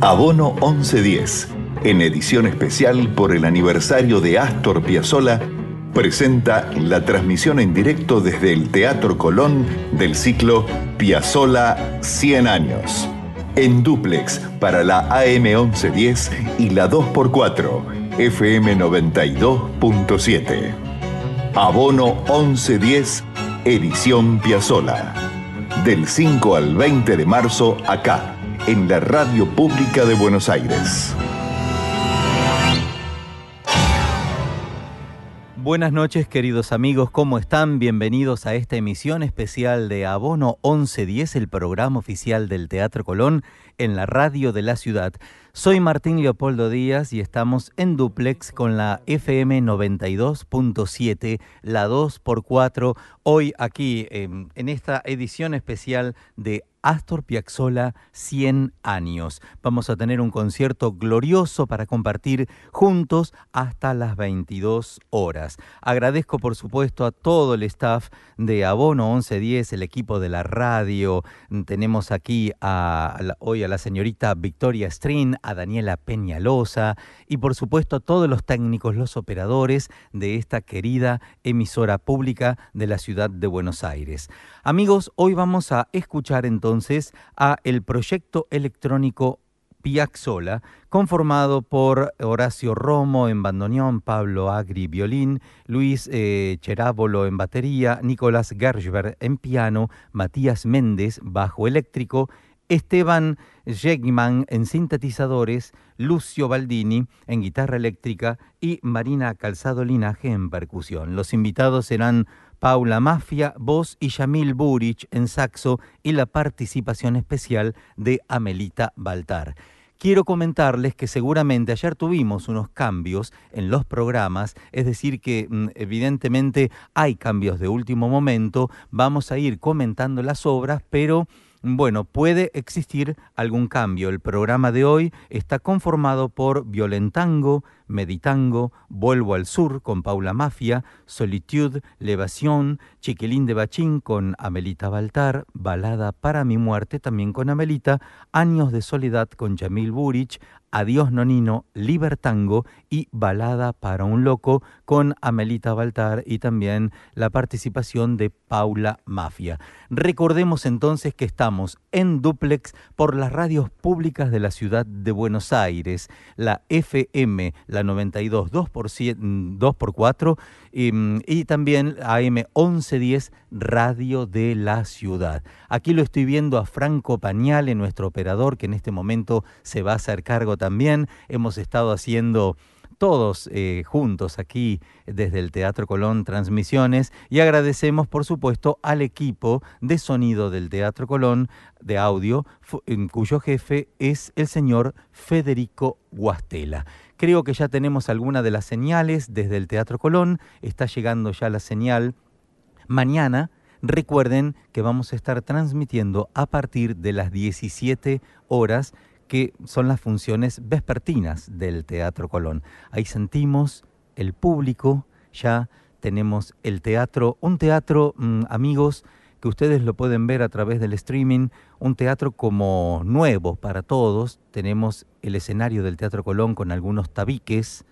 Abono 1110, en edición especial por el aniversario de Astor Piazzolla, presenta la transmisión en directo desde el Teatro Colón del ciclo Piazzolla 100 años. En duplex para la AM 1110 y la 2x4 FM 92.7. Abono 1110, edición Piazzolla. Del 5 al 20 de marzo acá en la Radio Pública de Buenos Aires. Buenas noches queridos amigos, ¿cómo están? Bienvenidos a esta emisión especial de Abono 1110, el programa oficial del Teatro Colón en la radio de la ciudad. Soy Martín Leopoldo Díaz y estamos en duplex con la FM 92.7, la 2x4, hoy aquí en, en esta edición especial de Astor Piazzolla 100 años. Vamos a tener un concierto glorioso para compartir juntos hasta las 22 horas. Agradezco por supuesto a todo el staff de Abono 1110, el equipo de la radio. Tenemos aquí a, hoy a la señorita Victoria Strin, a Daniela Peñalosa y por supuesto a todos los técnicos, los operadores de esta querida emisora pública de la ciudad de Buenos Aires. Amigos, hoy vamos a escuchar entonces a el proyecto electrónico Piazzola, conformado por Horacio Romo en bandoneón, Pablo Agri violín, Luis eh, Cherábolo en batería, Nicolás Gershberg en piano, Matías Méndez bajo eléctrico, Esteban Jegman en sintetizadores, Lucio Baldini en guitarra eléctrica y Marina Calzado Linaje en percusión. Los invitados serán Paula Mafia, voz y Yamil Burich en saxo y la participación especial de Amelita Baltar. Quiero comentarles que seguramente ayer tuvimos unos cambios en los programas, es decir, que mm, evidentemente hay cambios de último momento, vamos a ir comentando las obras, pero bueno, puede existir algún cambio. El programa de hoy está conformado por Violentango, Meditango, Vuelvo al Sur con Paula Mafia, Solitude, Levación, Chiquilín de Bachín con Amelita Baltar, Balada para mi muerte también con Amelita, Años de Soledad con Jamil Burich, Adiós Nonino, Libertango y Balada para un Loco con Amelita Baltar y también la participación de Paula Mafia. Recordemos entonces que estamos en duplex por las radios públicas de la ciudad de Buenos Aires, la FM, la 92 2 por, 2 por 4 y, también AM 1110 Radio de la Ciudad. Aquí lo estoy viendo a Franco Pañale, nuestro operador, que en este momento se va a hacer cargo también. Hemos estado haciendo todos eh, juntos aquí desde el Teatro Colón Transmisiones y agradecemos por supuesto al equipo de sonido del Teatro Colón de audio, cuyo jefe es el señor Federico Guastela. Creo que ya tenemos alguna de las señales desde el Teatro Colón, está llegando ya la señal. Mañana recuerden que vamos a estar transmitiendo a partir de las 17 horas que son las funciones vespertinas del Teatro Colón. Ahí sentimos el público, ya tenemos el teatro, un teatro, mm, amigos, que ustedes lo pueden ver a través del streaming, un teatro como nuevo para todos. Tenemos el escenario del Teatro Colón con algunos tabiques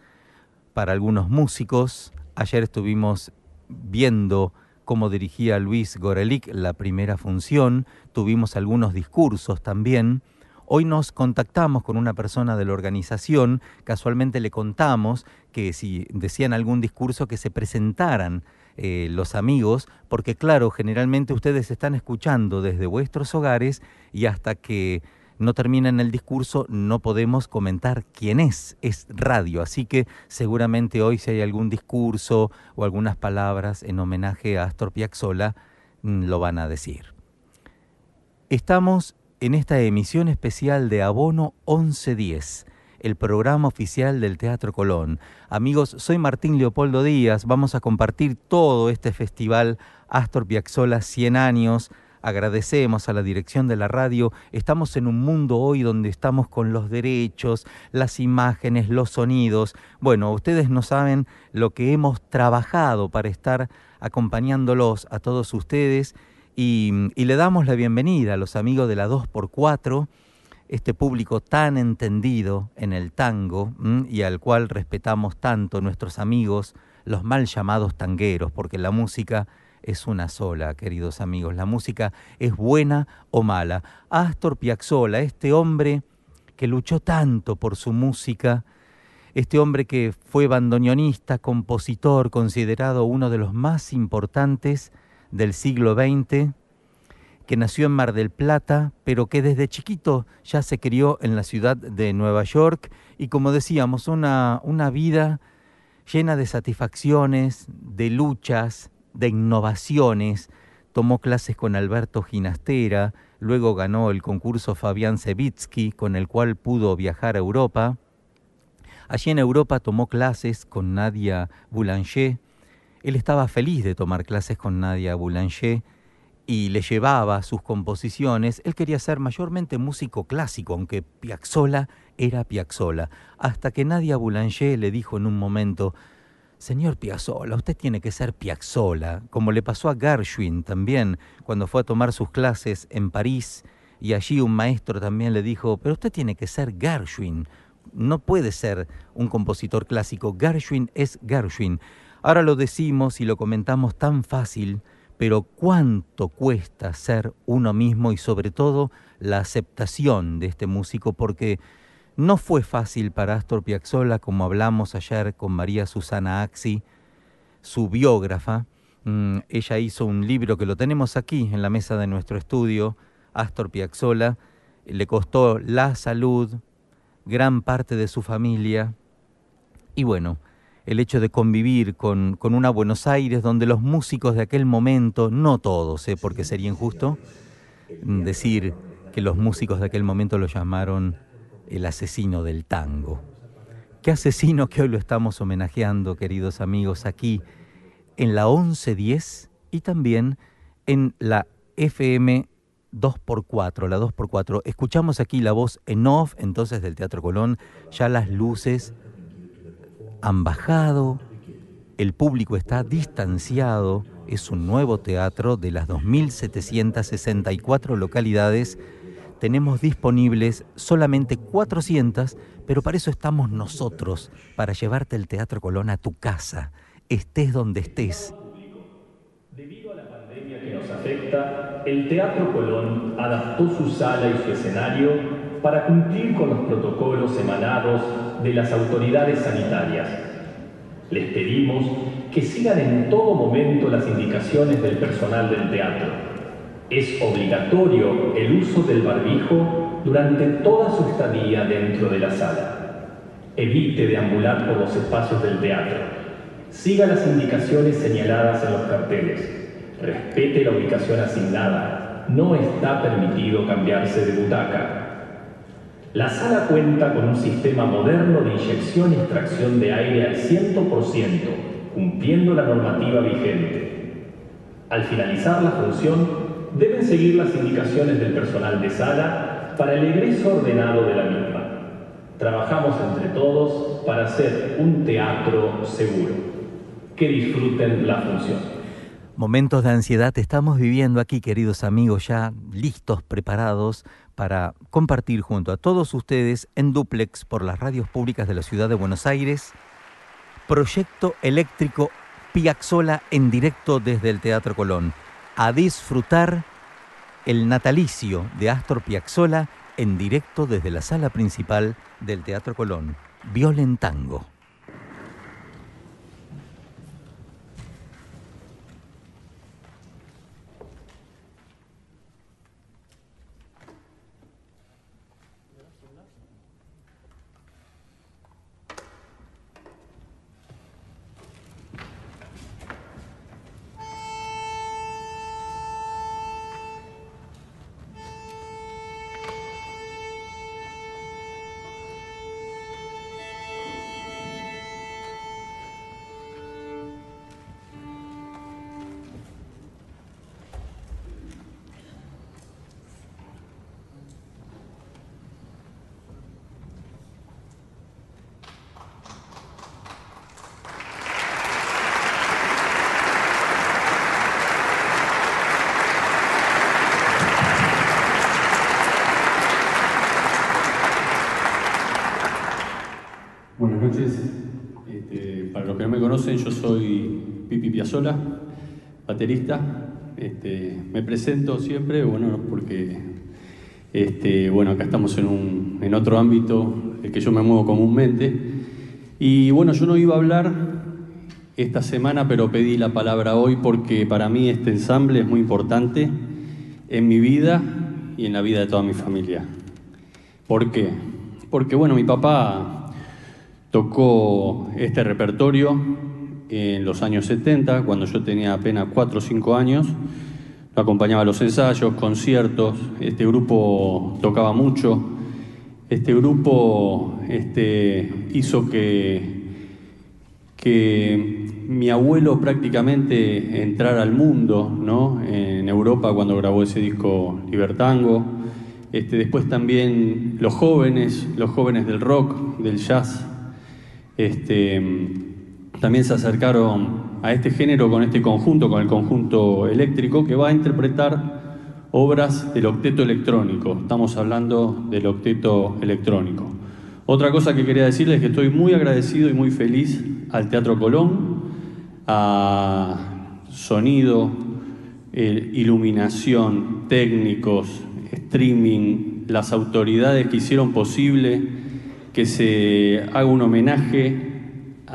para algunos músicos. Ayer estuvimos viendo cómo dirigía Luis Gorelick la primera función, tuvimos algunos discursos también. Hoy nos contactamos con una persona de la organización, casualmente le contamos que si decían algún discurso que se presentaran eh, los amigos, porque claro, generalmente ustedes están escuchando desde vuestros hogares y hasta que no terminan el discurso no podemos comentar quién es, es radio, así que seguramente hoy si hay algún discurso o algunas palabras en homenaje a Astor Piazzolla, mm, lo van a decir. Estamos en esta emisión especial de Abono 1110 el programa oficial del Teatro Colón. Amigos, soy Martín Leopoldo Díaz, vamos a compartir todo este festival Astor Piazzolla 100 años. Agradecemos a la dirección de la radio. Estamos en un mundo hoy donde estamos con los derechos, las imágenes, los sonidos. Bueno, ustedes no saben lo que hemos trabajado para estar acompañándolos a todos ustedes y, y le damos la bienvenida a los amigos de la 2x4 este público tan entendido en el tango y al cual respetamos tanto nuestros amigos, los mal llamados tangueros, porque la música es una sola, queridos amigos. La música es buena o mala. Astor Piazzolla, este hombre que luchó tanto por su música, este hombre que fue bandoneonista, compositor, considerado uno de los más importantes del siglo XX, que nació en Mar del Plata, pero que desde chiquito ya se crió en la ciudad de Nueva York y como decíamos, una, una vida llena de satisfacciones, de luchas, de innovaciones. Tomó clases con Alberto Ginastera, luego ganó el concurso Fabián Sevitsky, con el cual pudo viajar a Europa. Allí en Europa tomó clases con Nadia Boulanger. Él estaba feliz de tomar clases con Nadia Boulanger y le llevaba sus composiciones, él quería ser mayormente músico clásico, aunque Piazzolla era Piazzolla, hasta que Nadia Boulanger le dijo en un momento, Señor Piazzolla, usted tiene que ser Piazzolla, como le pasó a Gershwin también, cuando fue a tomar sus clases en París, y allí un maestro también le dijo, pero usted tiene que ser Gershwin, no puede ser un compositor clásico, Gershwin es Gershwin. Ahora lo decimos y lo comentamos tan fácil, pero cuánto cuesta ser uno mismo y sobre todo la aceptación de este músico, porque no fue fácil para Astor Piazzolla, como hablamos ayer con María Susana Axi, su biógrafa. Mm, ella hizo un libro que lo tenemos aquí en la mesa de nuestro estudio, Astor Piazzolla. Le costó la salud, gran parte de su familia. Y bueno, el hecho de convivir con, con, una Buenos Aires donde los músicos de aquel momento, no todos, ¿eh? porque sería injusto decir que los músicos de aquel momento lo llamaron el asesino del tango. Qué asesino que hoy lo estamos homenajeando, queridos amigos, aquí en la 1110 y también en la FM 2x4, la 2x4. Escuchamos aquí la voz en off entonces del Teatro Colón, ya las luces han bajado, el público está distanciado, es un nuevo teatro de las 2.764 localidades. Tenemos disponibles solamente 400, pero para eso estamos nosotros, para llevarte el Teatro Colón a tu casa, estés donde estés. Debido a la pandemia que nos afecta, el Teatro Colón adaptó su sala y su escenario para cumplir con los protocolos emanados de las autoridades sanitarias. Les pedimos que sigan en todo momento las indicaciones del personal del teatro. Es obligatorio el uso del barbijo durante toda su estadía dentro de la sala. Evite deambular por los espacios del teatro. Siga las indicaciones señaladas en los carteles. Respete la ubicación asignada. No está permitido cambiarse de butaca. La sala cuenta con un sistema moderno de inyección y extracción de aire al 100%, cumpliendo la normativa vigente. Al finalizar la función, deben seguir las indicaciones del personal de sala para el egreso ordenado de la misma. Trabajamos entre todos para hacer un teatro seguro. Que disfruten la función. Momentos de ansiedad estamos viviendo aquí, queridos amigos, ya listos, preparados para compartir junto a todos ustedes en duplex por las radios públicas de la ciudad de Buenos Aires, proyecto eléctrico Piazzola en directo desde el Teatro Colón, a disfrutar el natalicio de Astor Piazzolla en directo desde la sala principal del Teatro Colón, Violentango. Baterista. Este, me presento siempre, bueno, porque este, bueno, acá estamos en, un, en otro ámbito el que yo me muevo comúnmente. Y bueno, yo no iba a hablar esta semana, pero pedí la palabra hoy porque para mí este ensamble es muy importante en mi vida y en la vida de toda mi familia. ¿Por qué? Porque bueno, mi papá Tocó este repertorio en los años 70, cuando yo tenía apenas 4 o 5 años. Lo acompañaba a los ensayos, conciertos. Este grupo tocaba mucho. Este grupo este, hizo que, que mi abuelo prácticamente entrara al mundo, ¿no? En Europa cuando grabó ese disco Libertango. Este, después también los jóvenes, los jóvenes del rock, del jazz, este, también se acercaron a este género con este conjunto, con el conjunto eléctrico, que va a interpretar obras del octeto electrónico. Estamos hablando del octeto electrónico. Otra cosa que quería decirles es que estoy muy agradecido y muy feliz al Teatro Colón, a sonido, iluminación, técnicos, streaming, las autoridades que hicieron posible que se haga un homenaje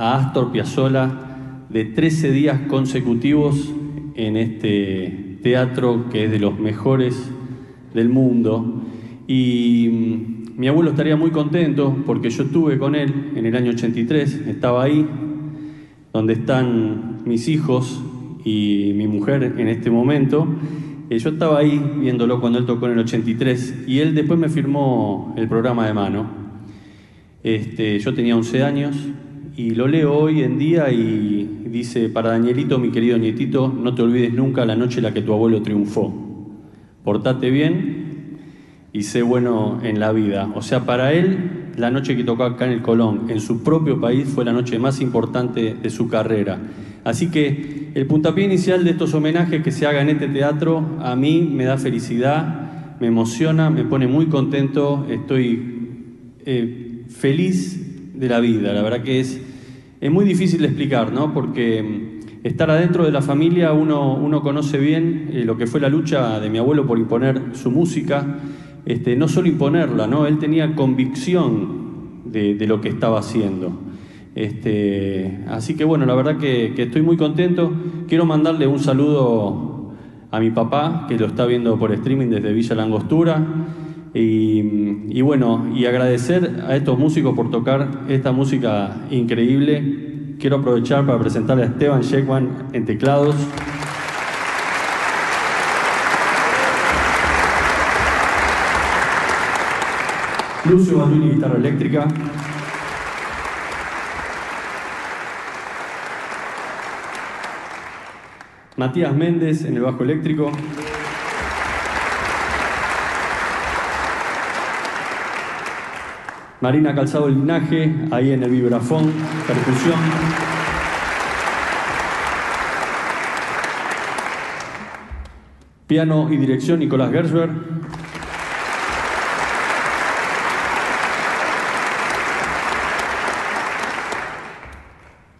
a Astor Piazzolla de 13 días consecutivos en este teatro que es de los mejores del mundo. Y mm, mi abuelo estaría muy contento porque yo estuve con él en el año 83, estaba ahí, donde están mis hijos y mi mujer en este momento. Eh, yo estaba ahí viéndolo cuando él tocó en el 83 y él después me firmó el programa de mano. Este, yo tenía 11 años y lo leo hoy en día y dice, para Danielito, mi querido nietito, no te olvides nunca la noche en la que tu abuelo triunfó. Portate bien y sé bueno en la vida. O sea, para él, la noche que tocó acá en el Colón, en su propio país, fue la noche más importante de su carrera. Así que el puntapié inicial de estos homenajes que se haga en este teatro, a mí me da felicidad, me emociona, me pone muy contento, estoy... Eh, feliz de la vida. La verdad que es, es muy difícil de explicar, ¿no? Porque mm, estar adentro de la familia uno, uno conoce bien eh, lo que fue la lucha de mi abuelo por imponer su música, este, no solo imponerla, ¿no? Él tenía convicción de, lo que estaba haciendo. Este, así que bueno, la verdad que, que estoy muy contento. Quiero mandarle un saludo a mi papá, que lo está viendo por streaming desde Villa Langostura. Y, bueno, y agradecer a estos músicos por tocar esta música increíble. Quiero aprovechar para presentarle a Esteban Shekwan en teclados. Lucio Bandini, guitarra eléctrica. Matías Méndez en el bajo eléctrico. Marina Calzado Linaje, ahí en el vibrafón, percusión. Piano y dirección Nicolás Gersberg.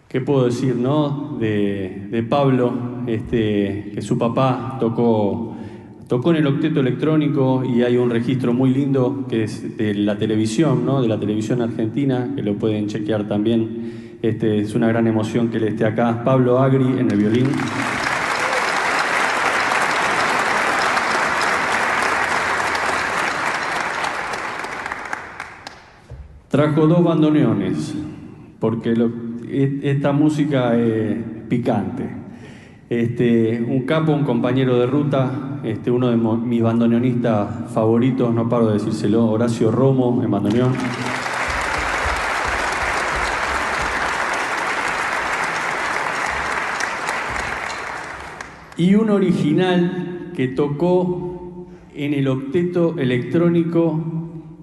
¿Qué puedo decir, no? De, de Pablo, este, que su papá tocó Tocó en el octeto electrónico y hay un registro muy lindo que es de la televisión, ¿no? de la televisión argentina, que lo pueden chequear también. Este, es una gran emoción que él esté acá. Pablo Agri en el violín. Trajo dos bandoneones, porque e, esta música es picante. Este, un capo, un compañero de ruta, este, uno de mis bandoneonistas favoritos, no paro de decírselo, Horacio Romo en bandoneón. Y un original que tocó en el octeto electrónico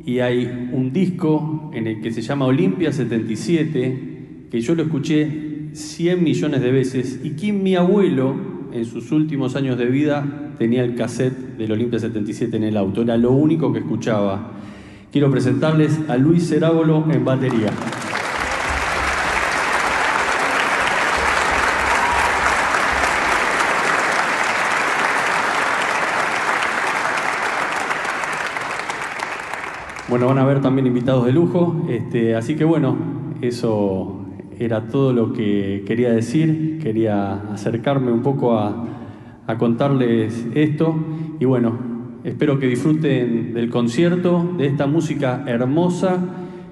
y hay un disco en el que se llama Olimpia 77, que yo lo escuché 100 millones de veces y que mi abuelo, en sus últimos años de vida, tenía el cassette del Olimpia 77 en el auto. Era lo único que escuchaba. Quiero presentarles a Luis Cerábolo en batería. Bueno, van a ver también invitados de lujo, este, así que bueno, eso era todo lo que quería decir, quería acercarme un poco a, a contarles esto y bueno, espero que disfruten del concierto, de esta música hermosa,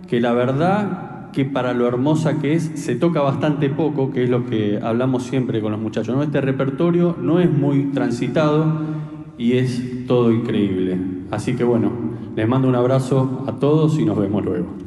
que la verdad que para lo hermosa que es, se toca bastante poco, que es lo que hablamos siempre con los muchachos. ¿no? Este repertorio no es muy transitado y es todo increíble. Así que bueno, les mando un abrazo a todos y nos vemos luego.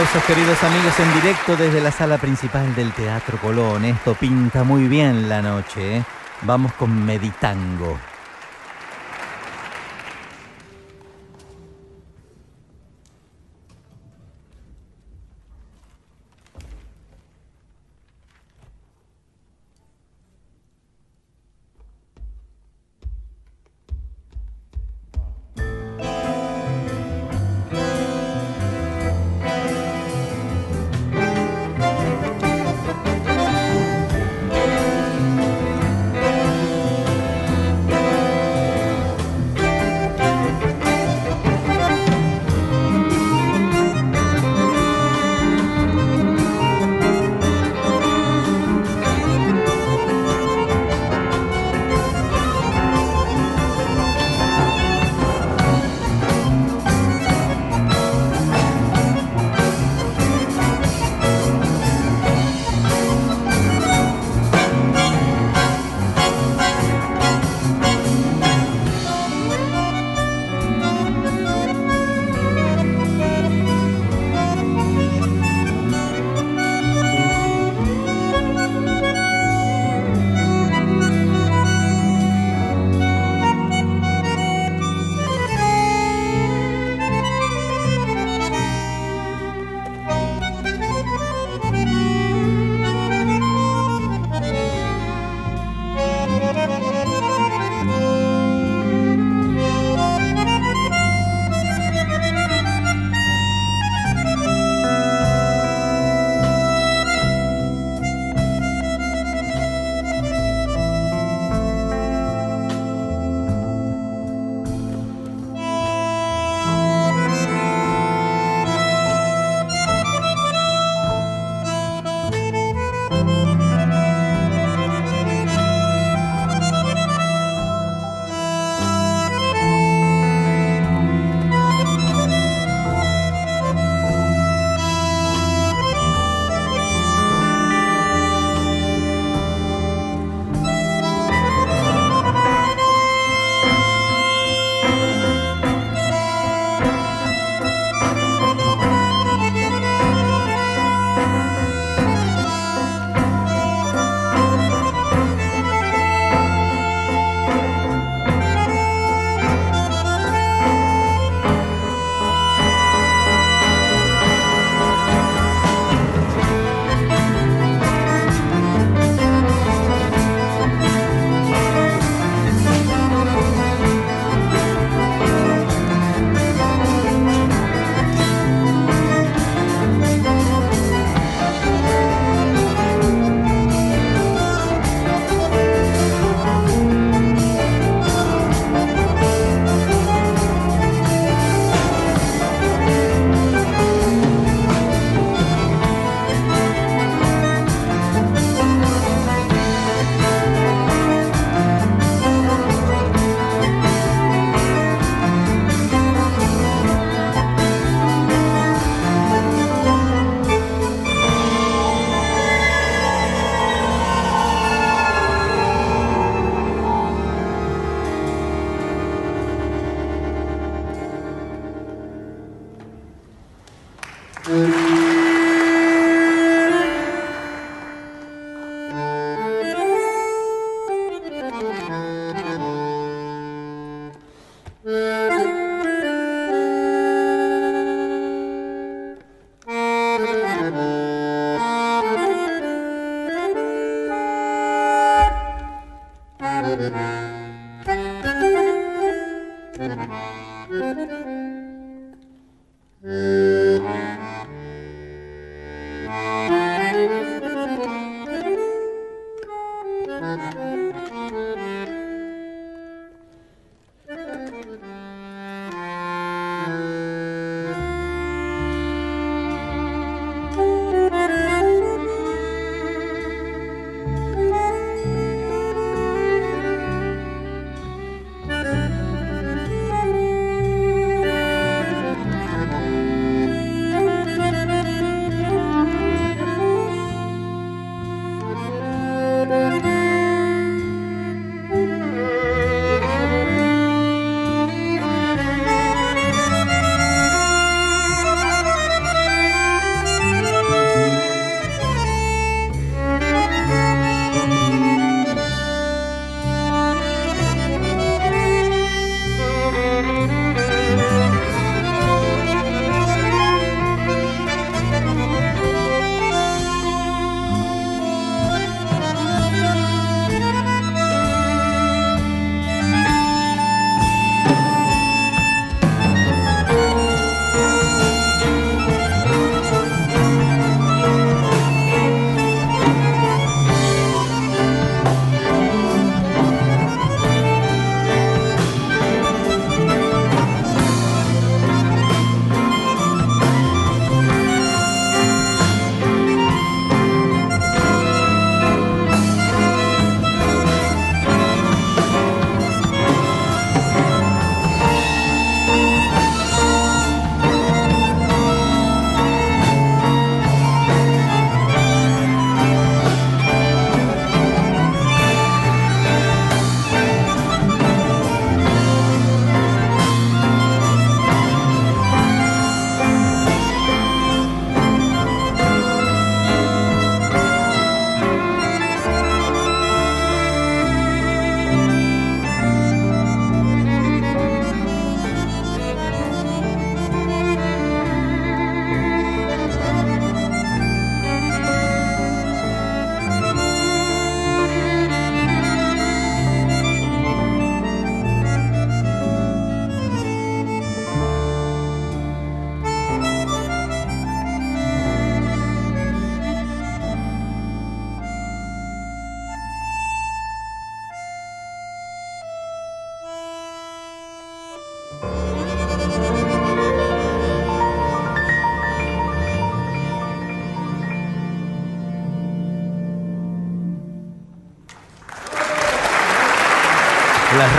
Aplausos queridos amigos en directo desde la sala principal del Teatro Colón. Esto pinta muy bien la noche. ¿eh? Vamos con Meditango.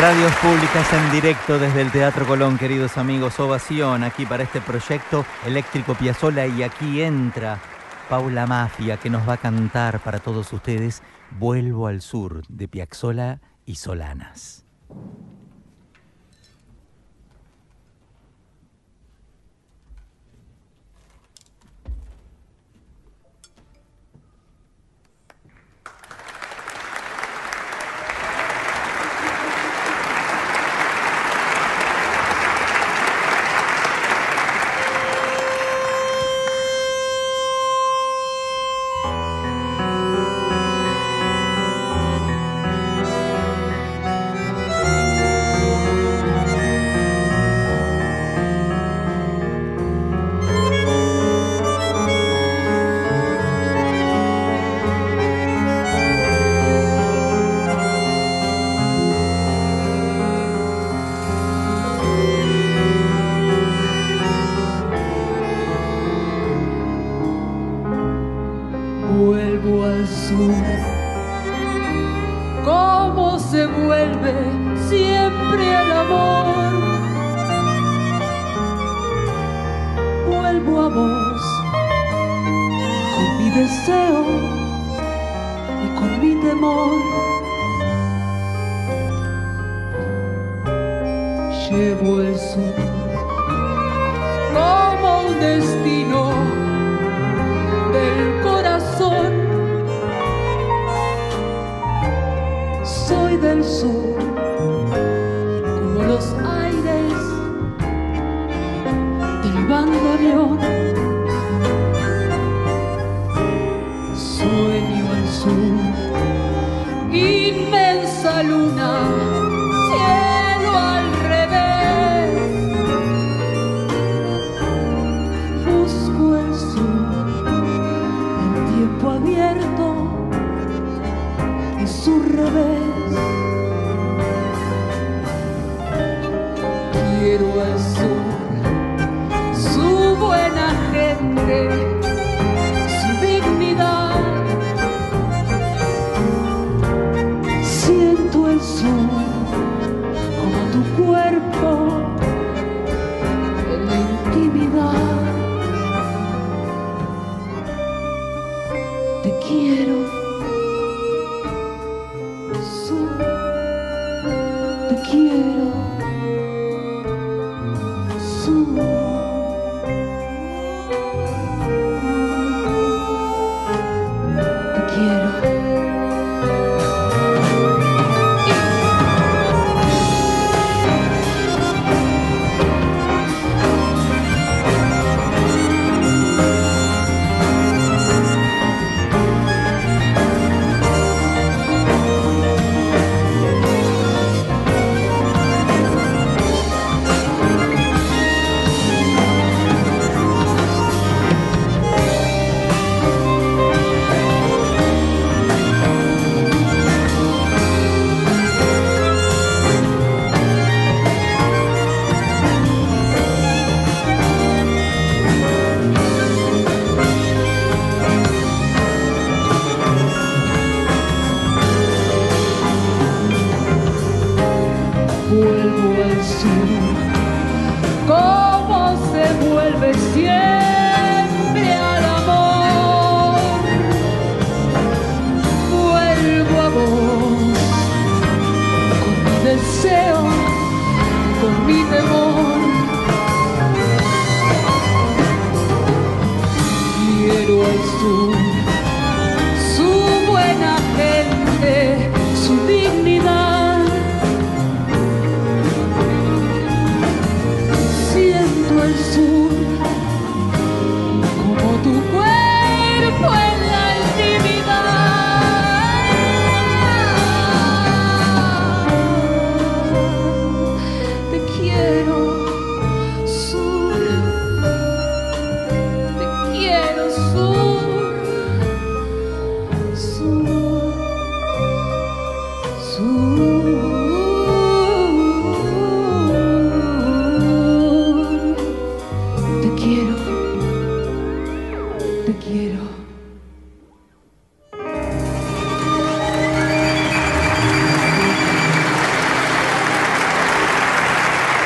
Radios públicas en directo desde el Teatro Colón, queridos amigos, ovación aquí para este proyecto eléctrico Piazzola y aquí entra Paula Mafia que nos va a cantar para todos ustedes Vuelvo al sur de Piazzola y Solanas.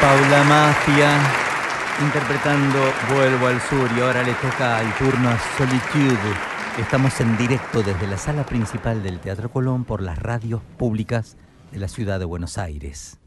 Paula Mafia interpretando Vuelvo al Sur y ahora le toca el turno a Solitude. Estamos en directo desde la sala principal del Teatro Colón por las radios públicas de la ciudad de Buenos Aires.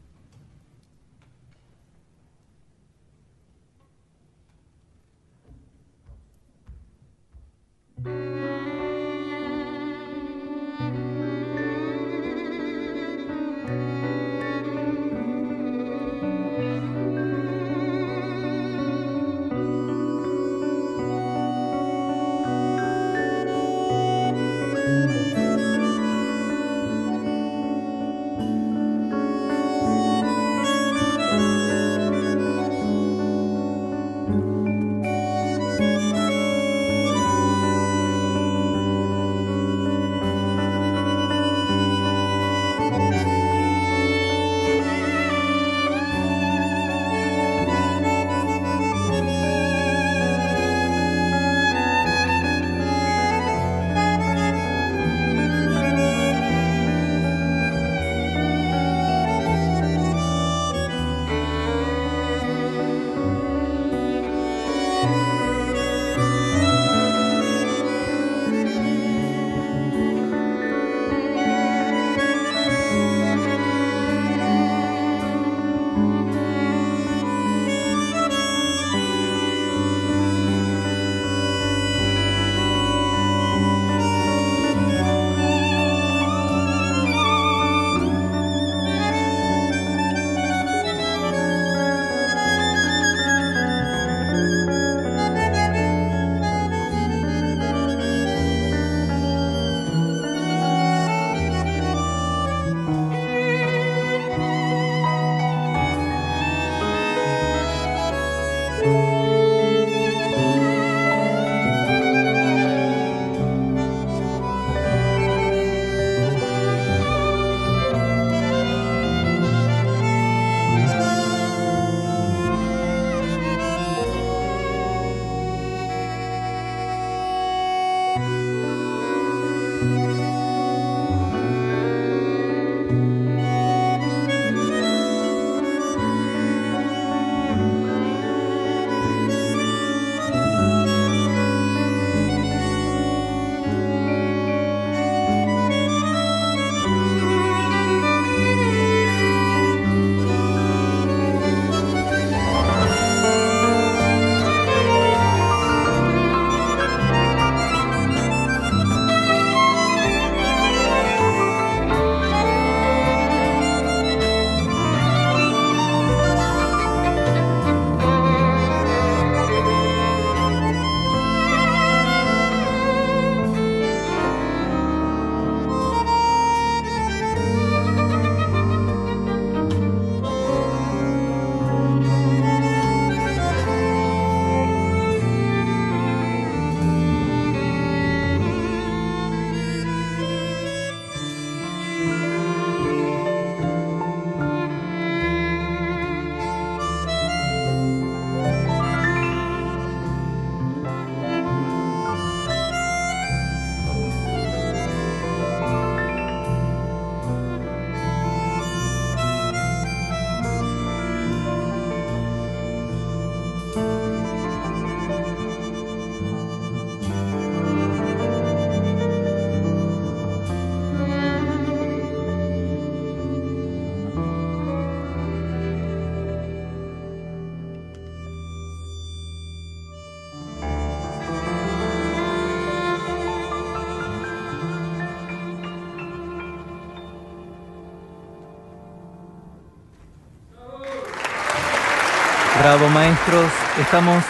Bravo, maestros. Estamos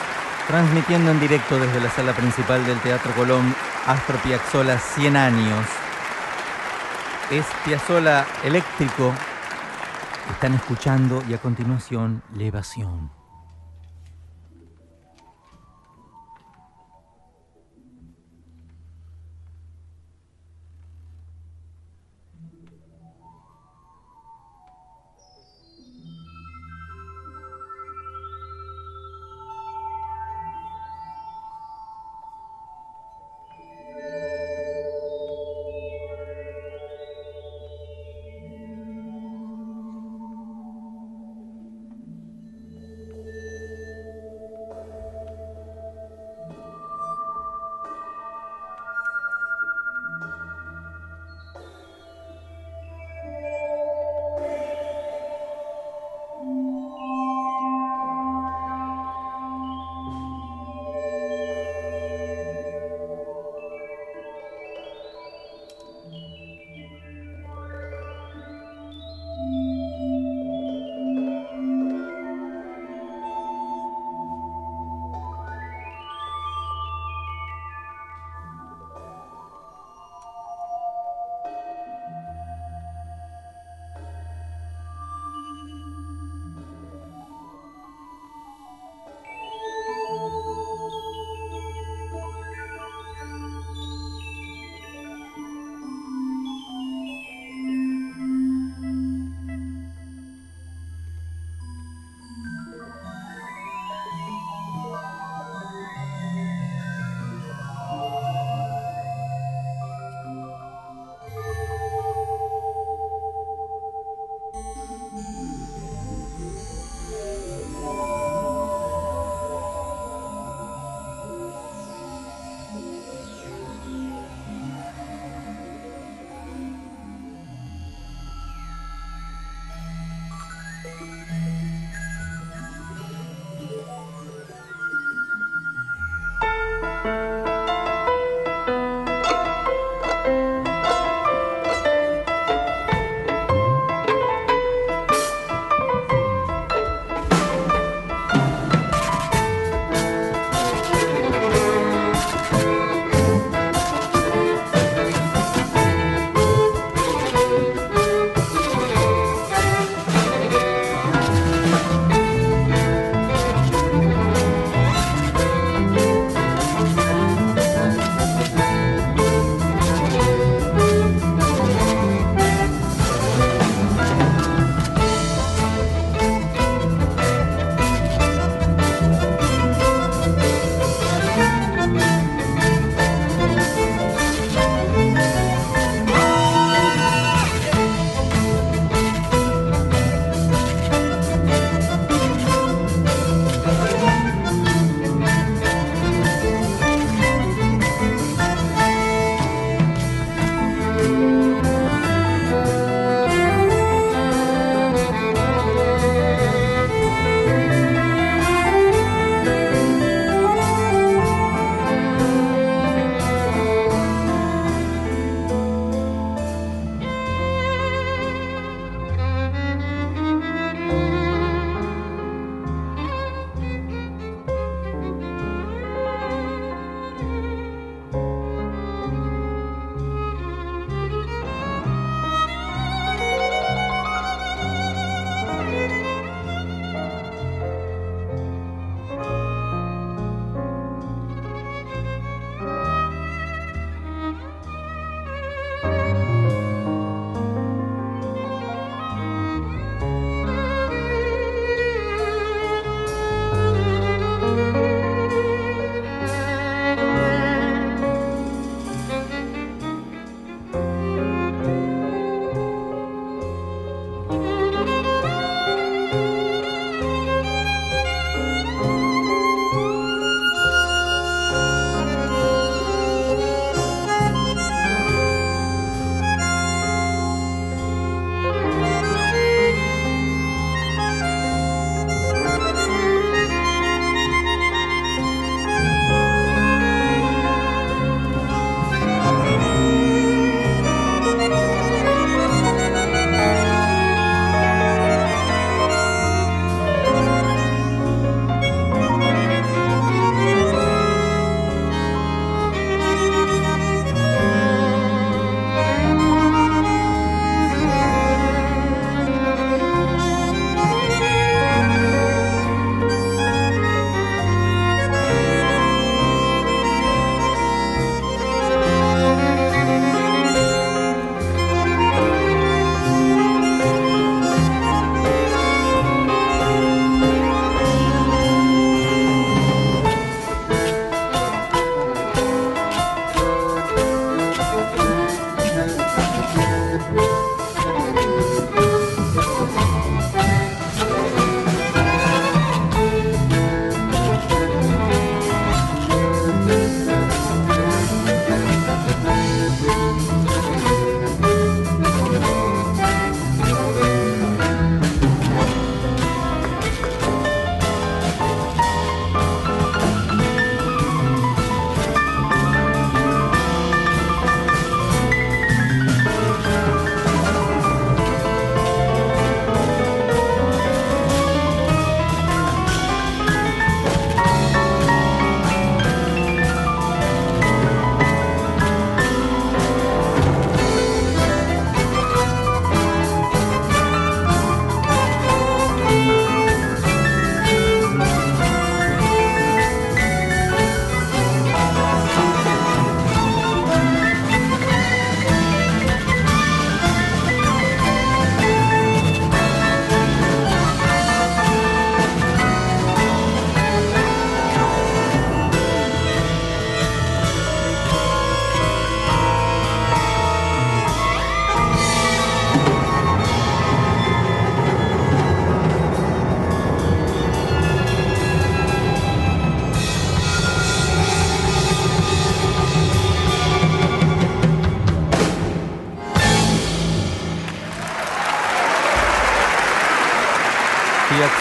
transmitiendo en directo desde la sala principal del Teatro Colón Astro Piazzolla 100 años. Es Piazzolla eléctrico. Están escuchando y a continuación, Levación.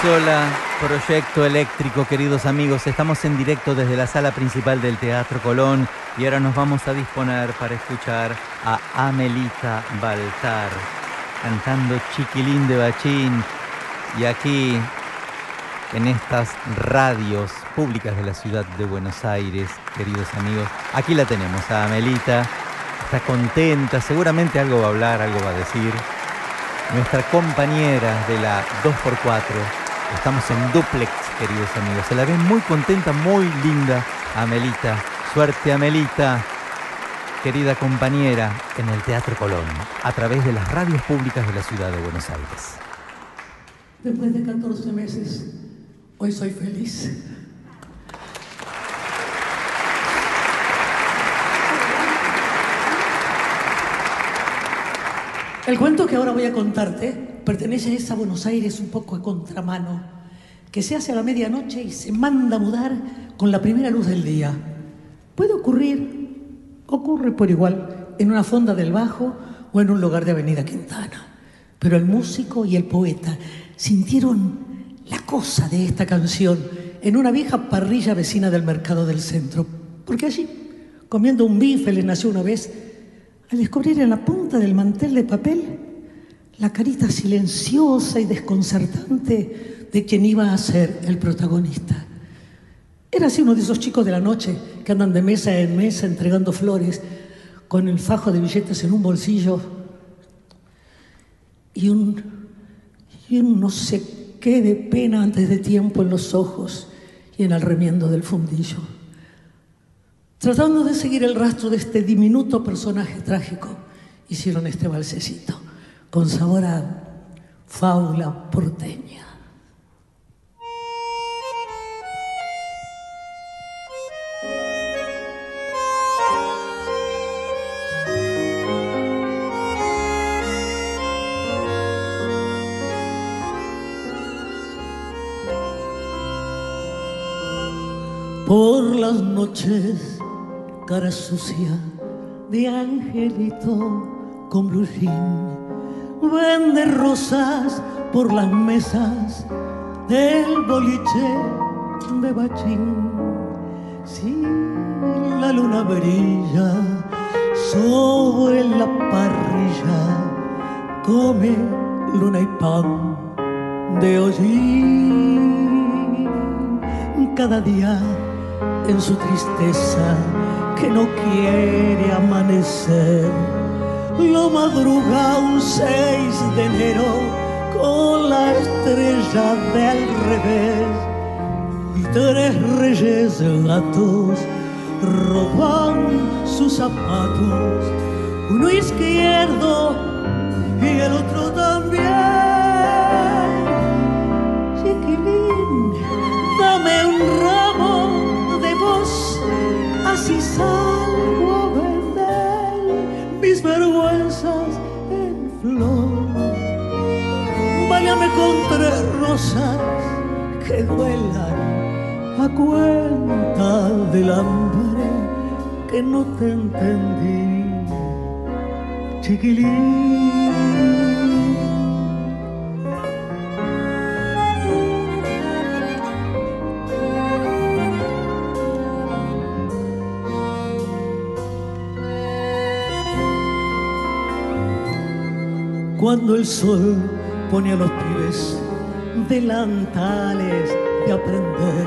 Piazzolla, Proyecto Eléctrico, queridos amigos. Estamos en directo desde la sala principal del Teatro Colón y ahora nos vamos a disponer para escuchar a Amelita Baltar cantando Chiquilín de Bachín. Y aquí, en estas radios públicas de la ciudad de Buenos Aires, queridos amigos, aquí la tenemos a Amelita. Está contenta, seguramente algo va a hablar, algo va a decir nuestra compañera de la 2x4. Estamos en duplex, queridos amigos. Se la ve muy contenta, muy linda, Amelita. Suerte, Amelita, querida compañera, en el Teatro Colón, a través de las radios públicas de la ciudad de Buenos Aires. Después de 14 meses, hoy soy feliz. El cuento que ahora voy a contarte pertenece a esa Buenos Aires un poco a contramano, que se hace a la medianoche y se manda a mudar con la primera luz del día. Puede ocurrir, ocurre por igual, en una fonda del Bajo o en un lugar de Avenida Quintana. Pero el músico y el poeta sintieron la cosa de esta canción en una vieja parrilla vecina del mercado del centro, porque allí, comiendo un bife, le nació una vez al descubrir en la punta del mantel de papel la carita silenciosa y desconcertante de quien iba a ser el protagonista. Era así uno de esos chicos de la noche que andan de mesa en mesa entregando flores con el fajo de billetes en un bolsillo y un, y un no sé qué de pena antes de tiempo en los ojos y en el remiendo del fundillo tratando de seguir el rastro de este diminuto personaje trágico, hicieron este balsecito con sabor a faula porteña. Por las noches cara sucia de angelito con brujín. Vende rosas por las mesas del boliche de Bachín. Si la luna brilla sobre la parrilla, come luna y pan de hollín. Cada día en su tristeza que no quiere amanecer. Lo madruga un 6 de enero con la estrella del revés. Y tres reyes gatos roban sus zapatos, uno izquierdo y el otro también. Chiquilín, dame un ramo de voz, así salgo rosas que duelan a cuenta del hambre que no te entendí, chiquilín. Cuando el sol pone a los pibes delantales de aprender,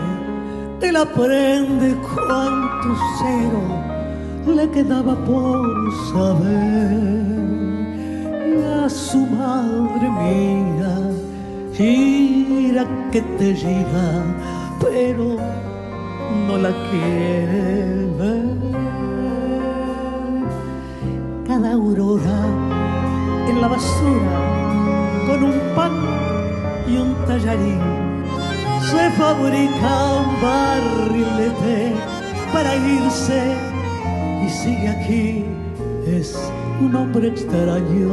él aprende cuánto cero le quedaba por saber. Y a su madre mía, gira que te gira, pero no la quiere ver. Cada aurora en la basura con un pan y un tallarín. Se fabrica un barrilete para irse y sigue aquí. Es un hombre extraño,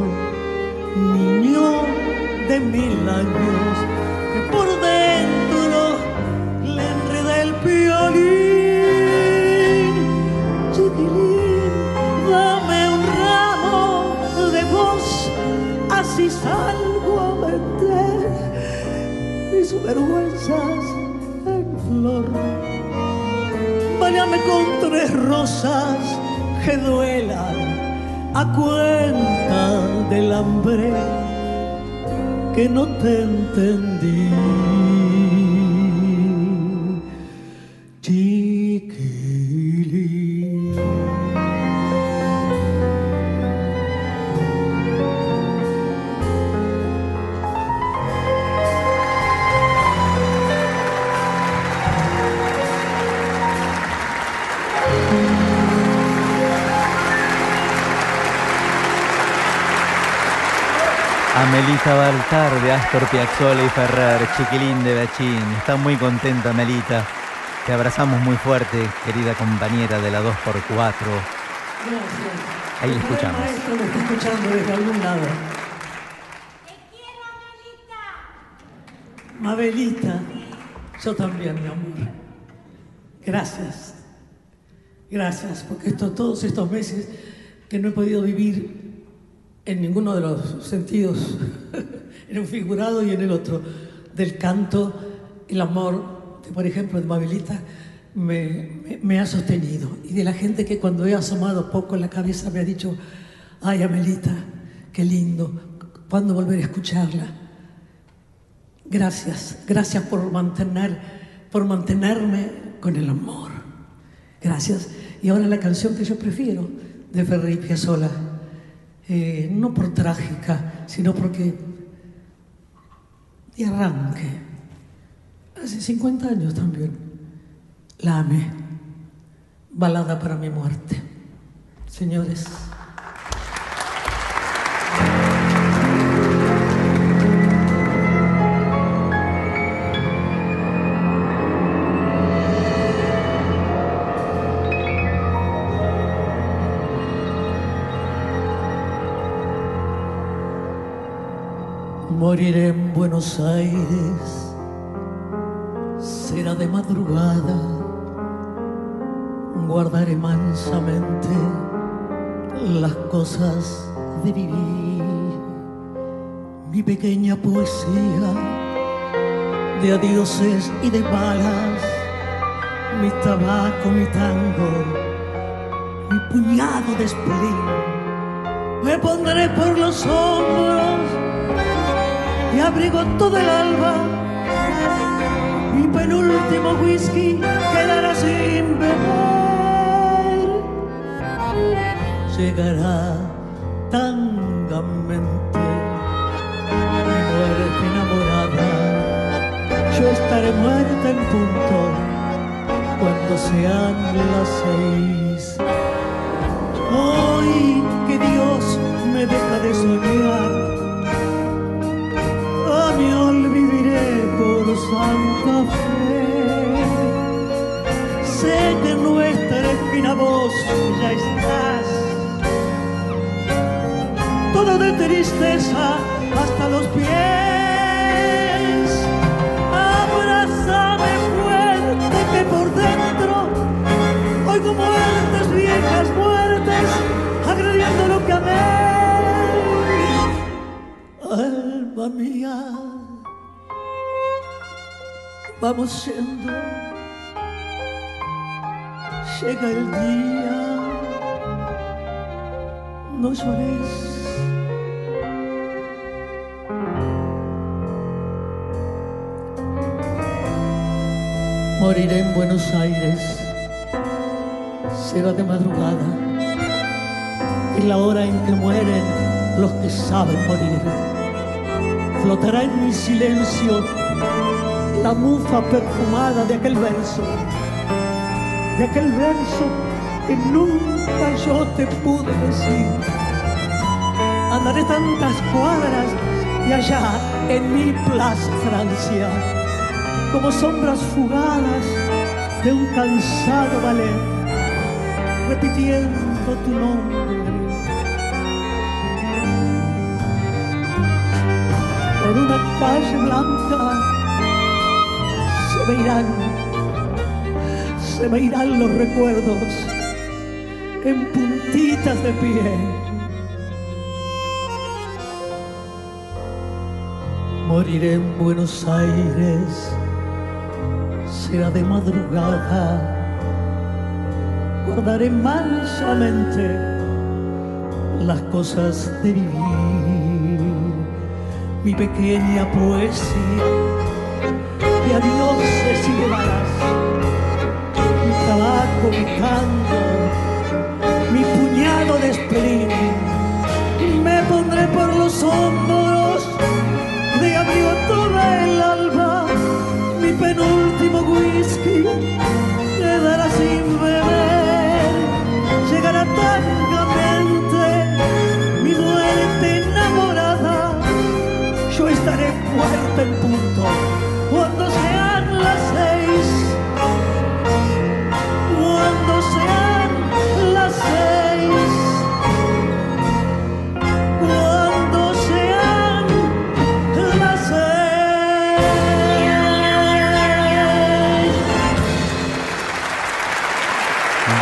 niño de mil años, mis vergüenzas en flor. Báñame con tres rosas que duelan a cuenta del hambre que no te entendí. Amelita Baltar de Astor Piazzolla y Ferrer, chiquilín de Bachín. Está muy contenta, Amelita. Te abrazamos muy fuerte, querida compañera de la 2x4. Gracias. Ahí El escuchamos. maestro me está escuchando desde algún lado. Mabelita, yo también, mi amor. Gracias. Gracias, porque esto, todos estos meses que no he podido vivir en ninguno de los sentidos, en un figurado y en el otro, del canto, el amor, de, por ejemplo, de Mabelita, me, me- me ha sostenido. Y de la gente que cuando he asomado poco la cabeza me ha dicho, ay, Amelita, qué lindo, ¿cuándo volveré a escucharla? Gracias, gracias por mantener, por mantenerme con el amor. Gracias. Y ahora la canción que yo prefiero de Ferrer y Piazzolla, eh, no por trágica, sino porque de arranque, hace 50 años también, la amé. Balada para mi muerte. Señores. Moriré en Buenos Aires, será de madrugada, guardaré mansamente las cosas de vivir, mi pequeña poesía de adioses y de balas, mi tabaco, mi tango, mi puñado de spleen, me pondré por los hombros y abrigo todo el alba. Mi penúltimo whisky quedará sin beber. Llegará tangamente mi muerte enamorada. Yo estaré muerta en punto cuando sean las seis. Hoy que Dios me deja de soñar por Santa Fe. Sé que nuestra esquina vos ya estás. Todo de tristeza hasta los pies. Abrázame fuerte que por dentro oigo muertes, viejas muertes, agrediendo lo que amé alma mía, vamos yendo, llega el día, no llores. Moriré en Buenos Aires, será de madrugada, es la hora en que mueren los que saben morir. Flotará en mi silencio la mufa perfumada de aquel verso, de aquel verso que nunca yo te pude decir. Andaré tantas cuadras y allá en mi plaza Francia, como sombras fugadas de un cansado ballet, repitiendo tu nombre. por una calle blanca me irán, se me irán los recuerdos en puntitas de pie. Moriré en Buenos Aires, será de madrugada, recordaré mansamente las cosas de vivir, mi pequeña poesía de adioses y balas, mi tabaco, mi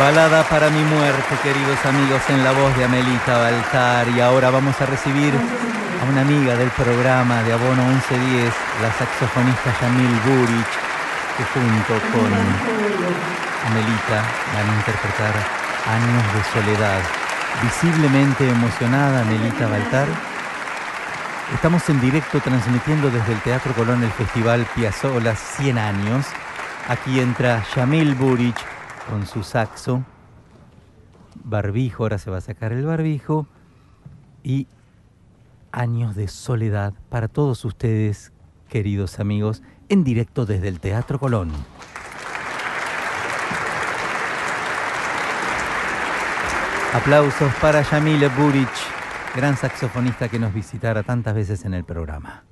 Balada para mi muerte, queridos amigos, en la voz de Amelita Baltar. Y ahora vamos a recibir a una amiga del programa de Abono 1110, la saxofonista Yamil Burich, que junto con Amelita van a interpretar Años de Soledad. Visiblemente emocionada, Amelita Baltar. Estamos en directo transmitiendo desde el Teatro Colón el Festival Piazzolla 100 años. Aquí entra Yamil Burich con su saxo, barbijo, ahora se va a sacar el barbijo, y años de soledad para todos ustedes, queridos amigos, en directo desde el Teatro Colón. Aplausos para Yamile Burich, gran saxofonista que nos visitara tantas veces en el programa.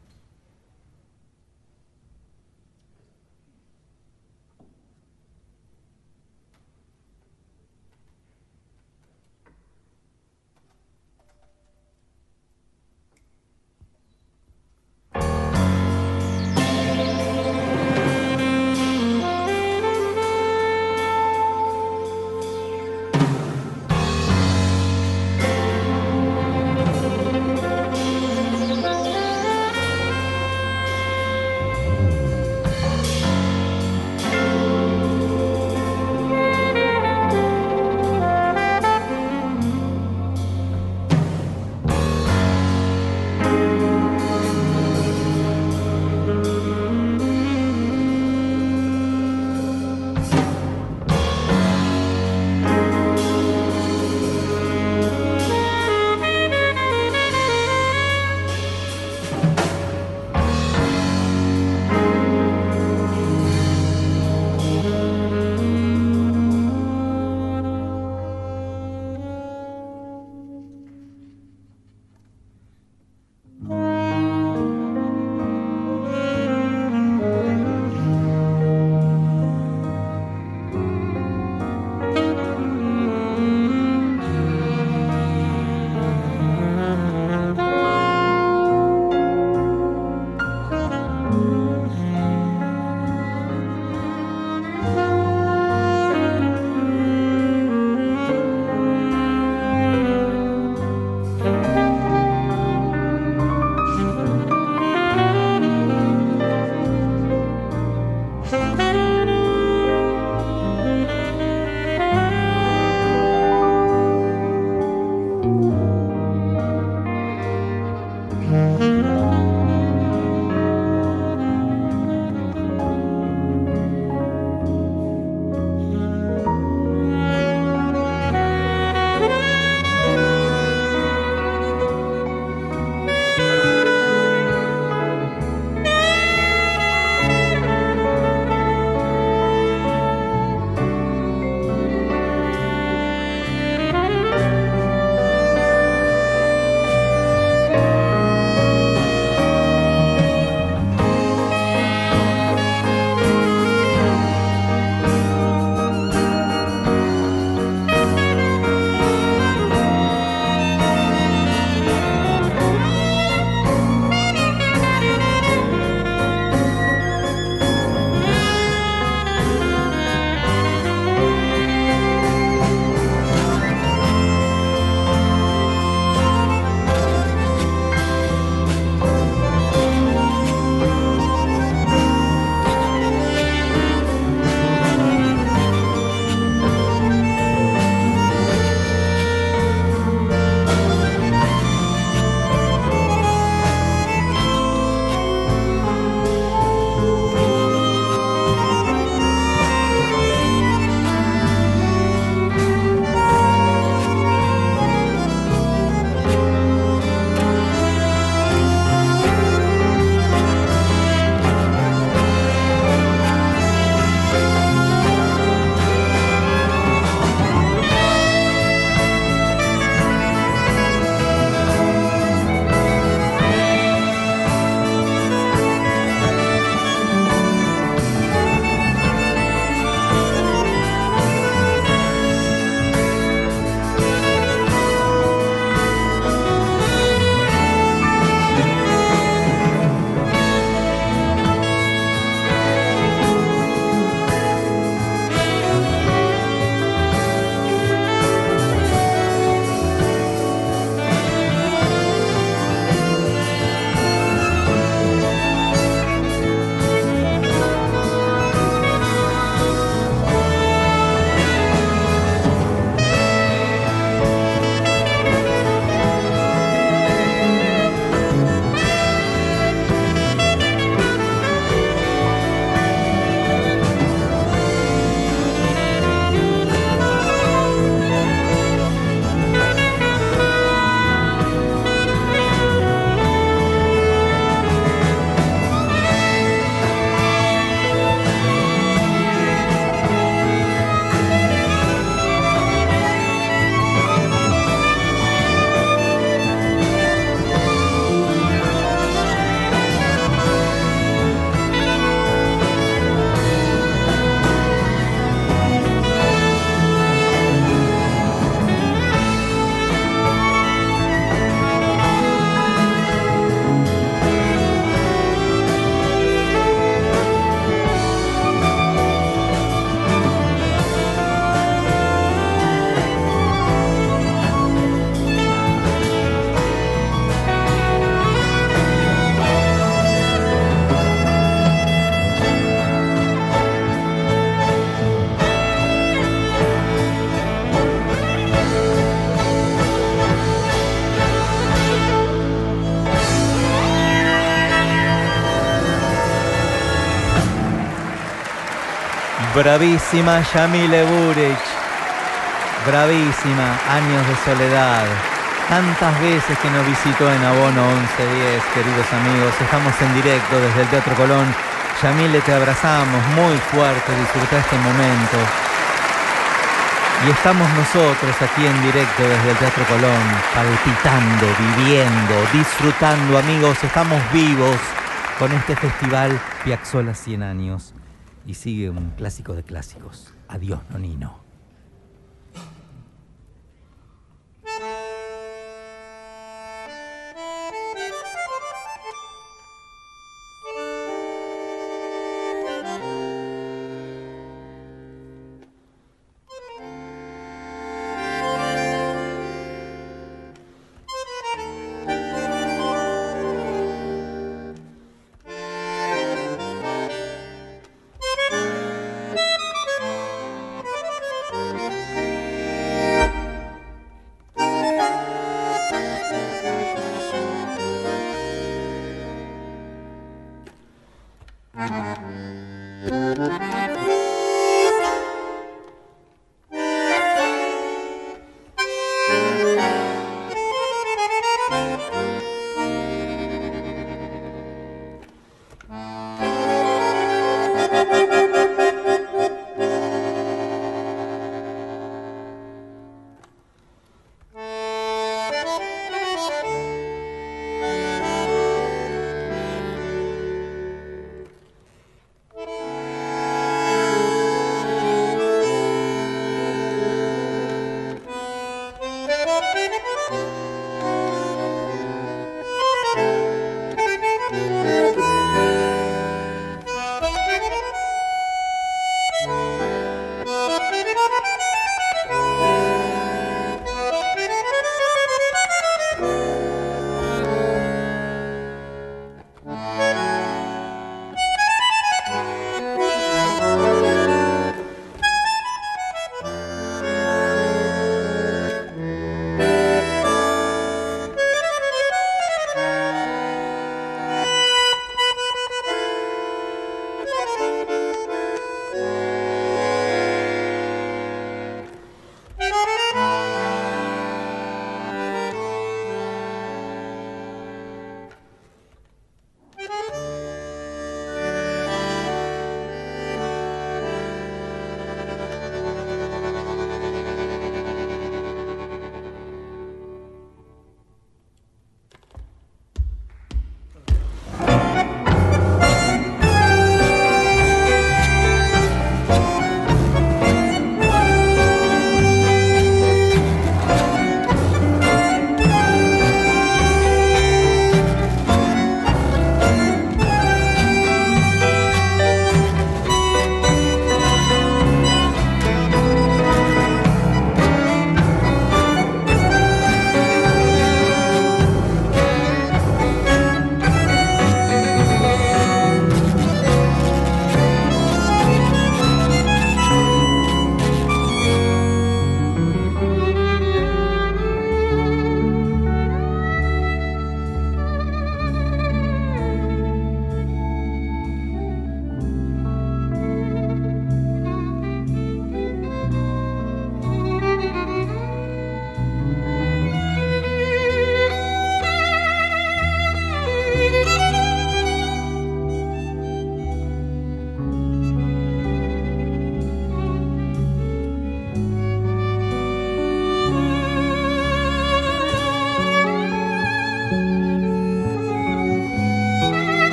Bravísima Yamile Burech. Bravísima, años de soledad. Tantas veces que nos visitó en Abono 1110, queridos amigos. Estamos en directo desde el Teatro Colón. Yamile, te abrazamos muy fuerte, disfruta este momento. Y estamos nosotros aquí en directo desde el Teatro Colón, palpitando, viviendo, disfrutando, amigos. Estamos vivos con este festival Piazzola 100 años. Y sigue un clásico de clásicos. Adiós, Nonino.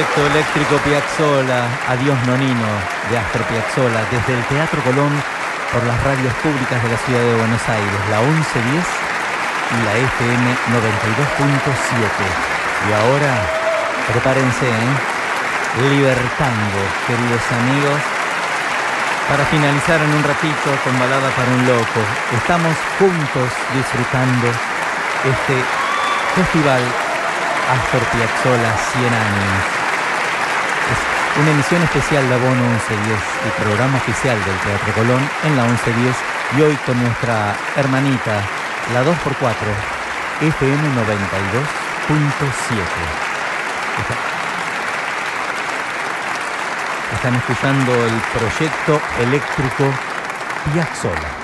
Proyecto Eléctrico Piazzola, Adiós Nonino, de Astor Piazzola, desde el Teatro Colón por las radios públicas de la ciudad de Buenos Aires, la 1110 y la FM 92.7. Y ahora, prepárense, ¿eh? Libertango, queridos amigos, para finalizar en un ratito con Balada para un Loco. Estamos juntos disfrutando este festival Astor Piazzolla 100 años. Una emisión especial de Abono 1110, el programa oficial del Teatro Colón en la 1110 y hoy con nuestra hermanita, la 2x4, FM 92.7. Están escuchando el proyecto eléctrico Piazzolla.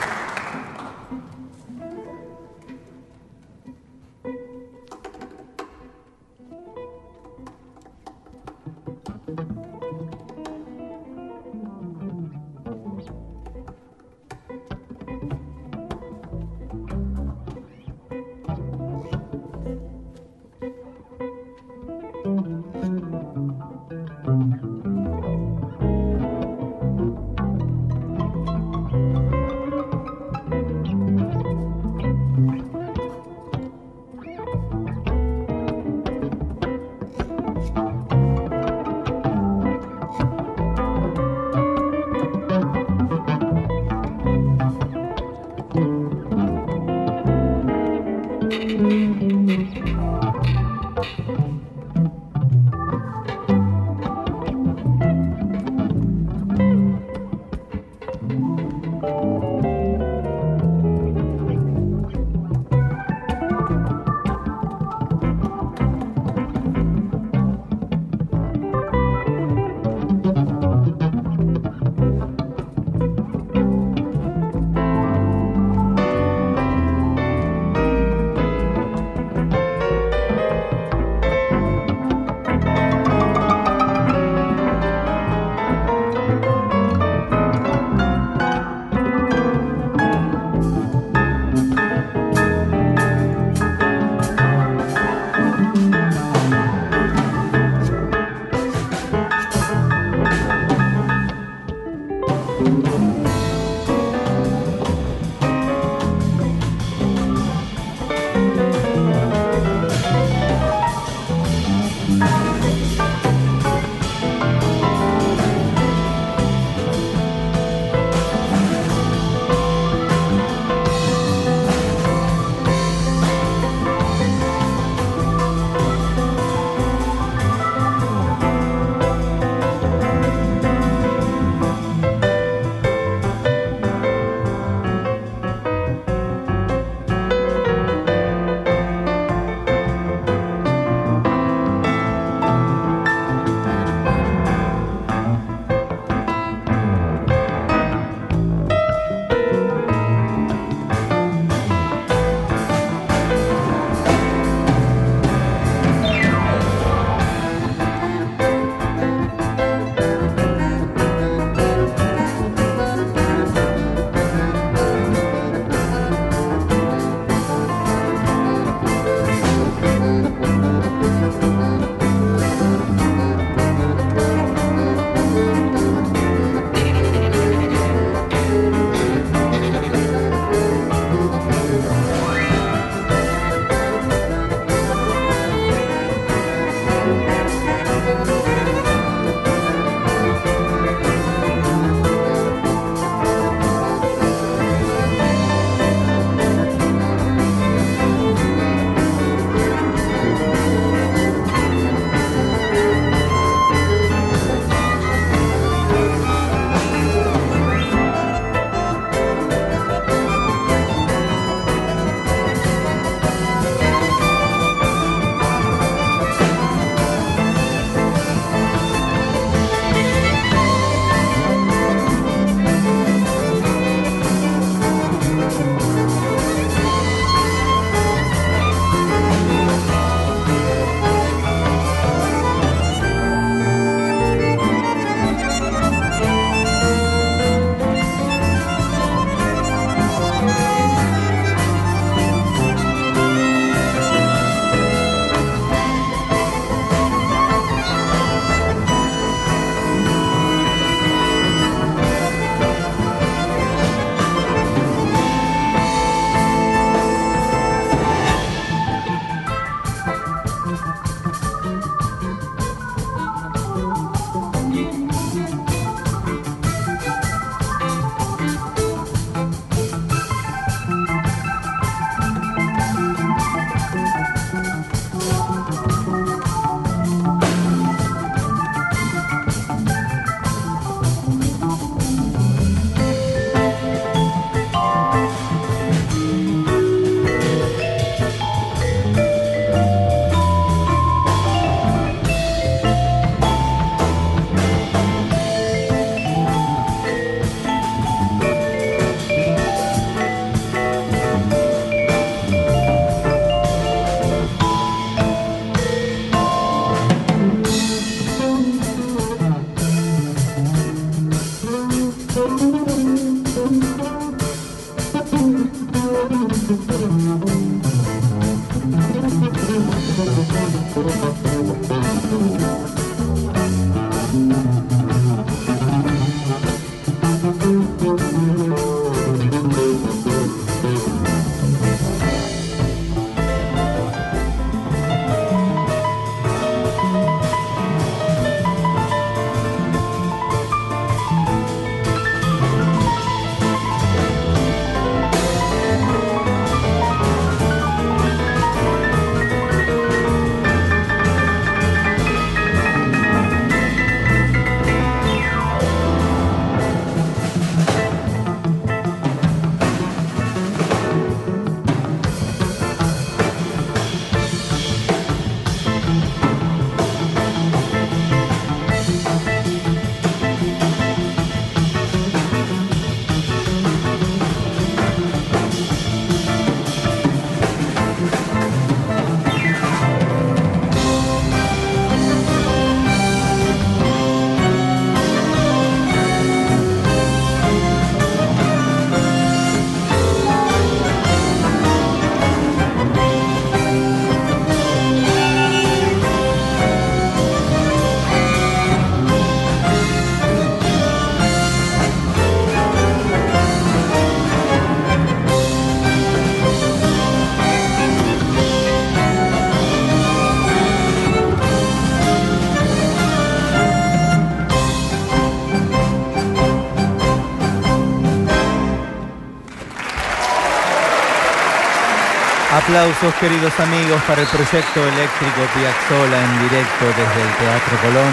Aplausos queridos amigos para el proyecto eléctrico Piazzola en directo desde el Teatro Colón,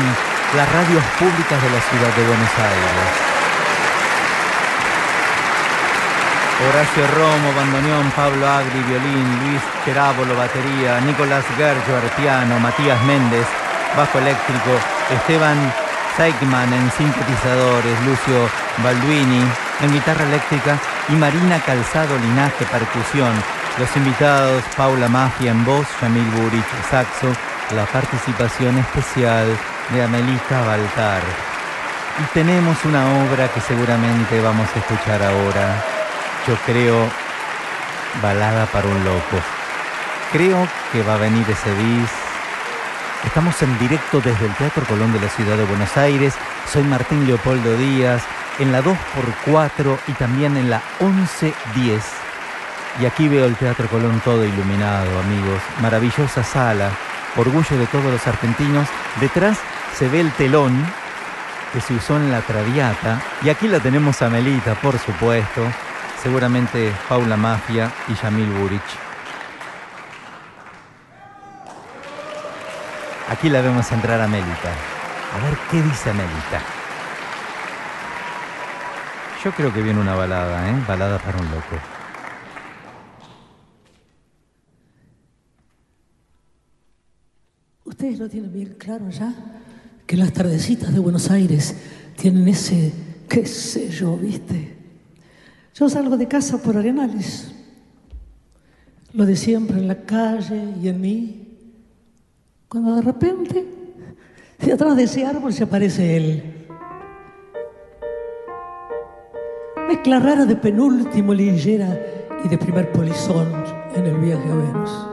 las radios públicas de la ciudad de Buenos Aires. Horacio Romo, bandoneón, Pablo Agri, violín, Luis Cherábolo, batería, Nicolás Gerger, piano, Matías Méndez, bajo eléctrico, Esteban Seigman en sintetizadores, Lucio Balduini en guitarra eléctrica y Marina Calzado Linaje, percusión. Los invitados, Paula Mafia en voz, Yamil Burich saxo, la participación especial de Amelita Baltar. Y tenemos una obra que seguramente vamos a escuchar ahora. Yo creo, Balada para un Loco. Creo que va a venir ese bis. Estamos en directo desde el Teatro Colón de la Ciudad de Buenos Aires. Soy Martín Leopoldo Díaz, en la 2x4 y también en la 1110 y aquí veo el Teatro Colón todo iluminado, amigos. Maravillosa sala, orgullo de todos los argentinos. Detrás se ve el telón que se usó en la Traviata. Y aquí la tenemos a Melita, por supuesto. Seguramente Paula Mafia y Yamil Burich. Aquí la vemos entrar a Melita. A ver qué dice Melita. Yo creo que viene una balada, ¿eh? Balada para un loco. Ustedes lo tienen bien claro ya, que las tardecitas de Buenos Aires tienen ese, qué sé yo, ¿viste? Yo salgo de casa por Arenales, lo de siempre en la calle y en mí, cuando de repente, de atrás de ese árbol se aparece él. Mezcla rara de penúltimo lillera y de primer polizón en el viaje a Venus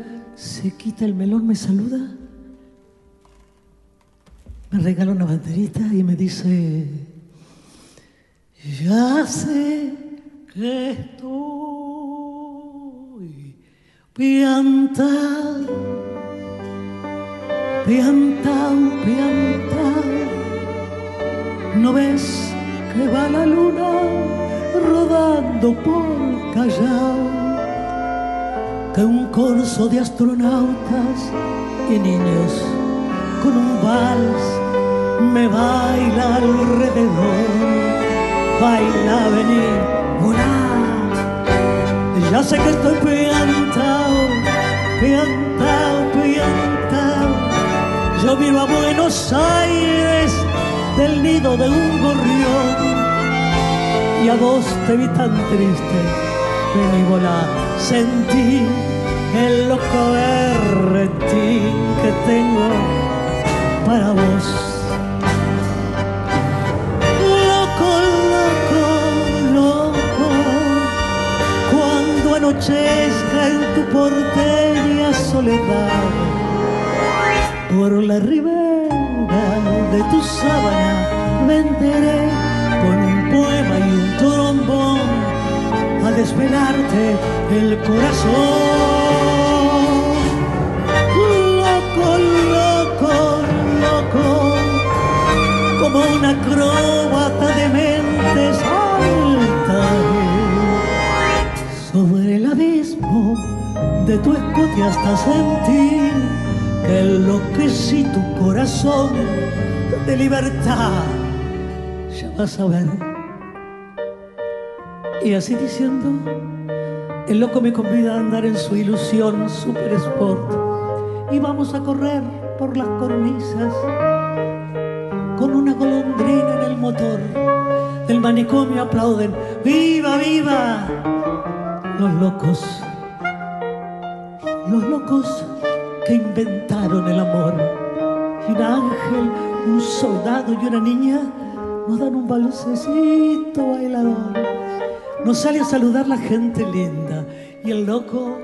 se quita el melón, me saluda, me regala una banderita y me dice, ya sé que estoy piantado, piantado, piantado. ¿No ves que va la luna rodando por Callao? Que un corso de astronautas y niños con un vals me baila alrededor. Baila, venir, volar, hace que estoy piantao, piantao, piantao. Yo miro a Buenos Aires del nido de un gorrión y a vos te vi tan triste, vení volar, sentí el loco berretín que tengo para vos. Loco, loco, loco, cuando anochezca en tu porteña soledad, por la ribera de tu sábana venderé con un poema y un trombón desvelarte el corazón. Loco, loco, loco, como una acróbata de mentes saltaré sobre el abismo de tu escote hasta sentir que enloquecí tu corazón de libertad. Ya vas a ver. Y así diciendo, el loco me convida a andar en su ilusión super sport. Y vamos a correr por las cornisas con una golondrina en el motor. Del manicomio aplauden, ¡Viva, viva! Los locos, los locos que inventaron el amor. Y un ángel, un soldado y una niña nos dan un balsecito bailador. Nos sale a saludar la gente linda. Y el loco,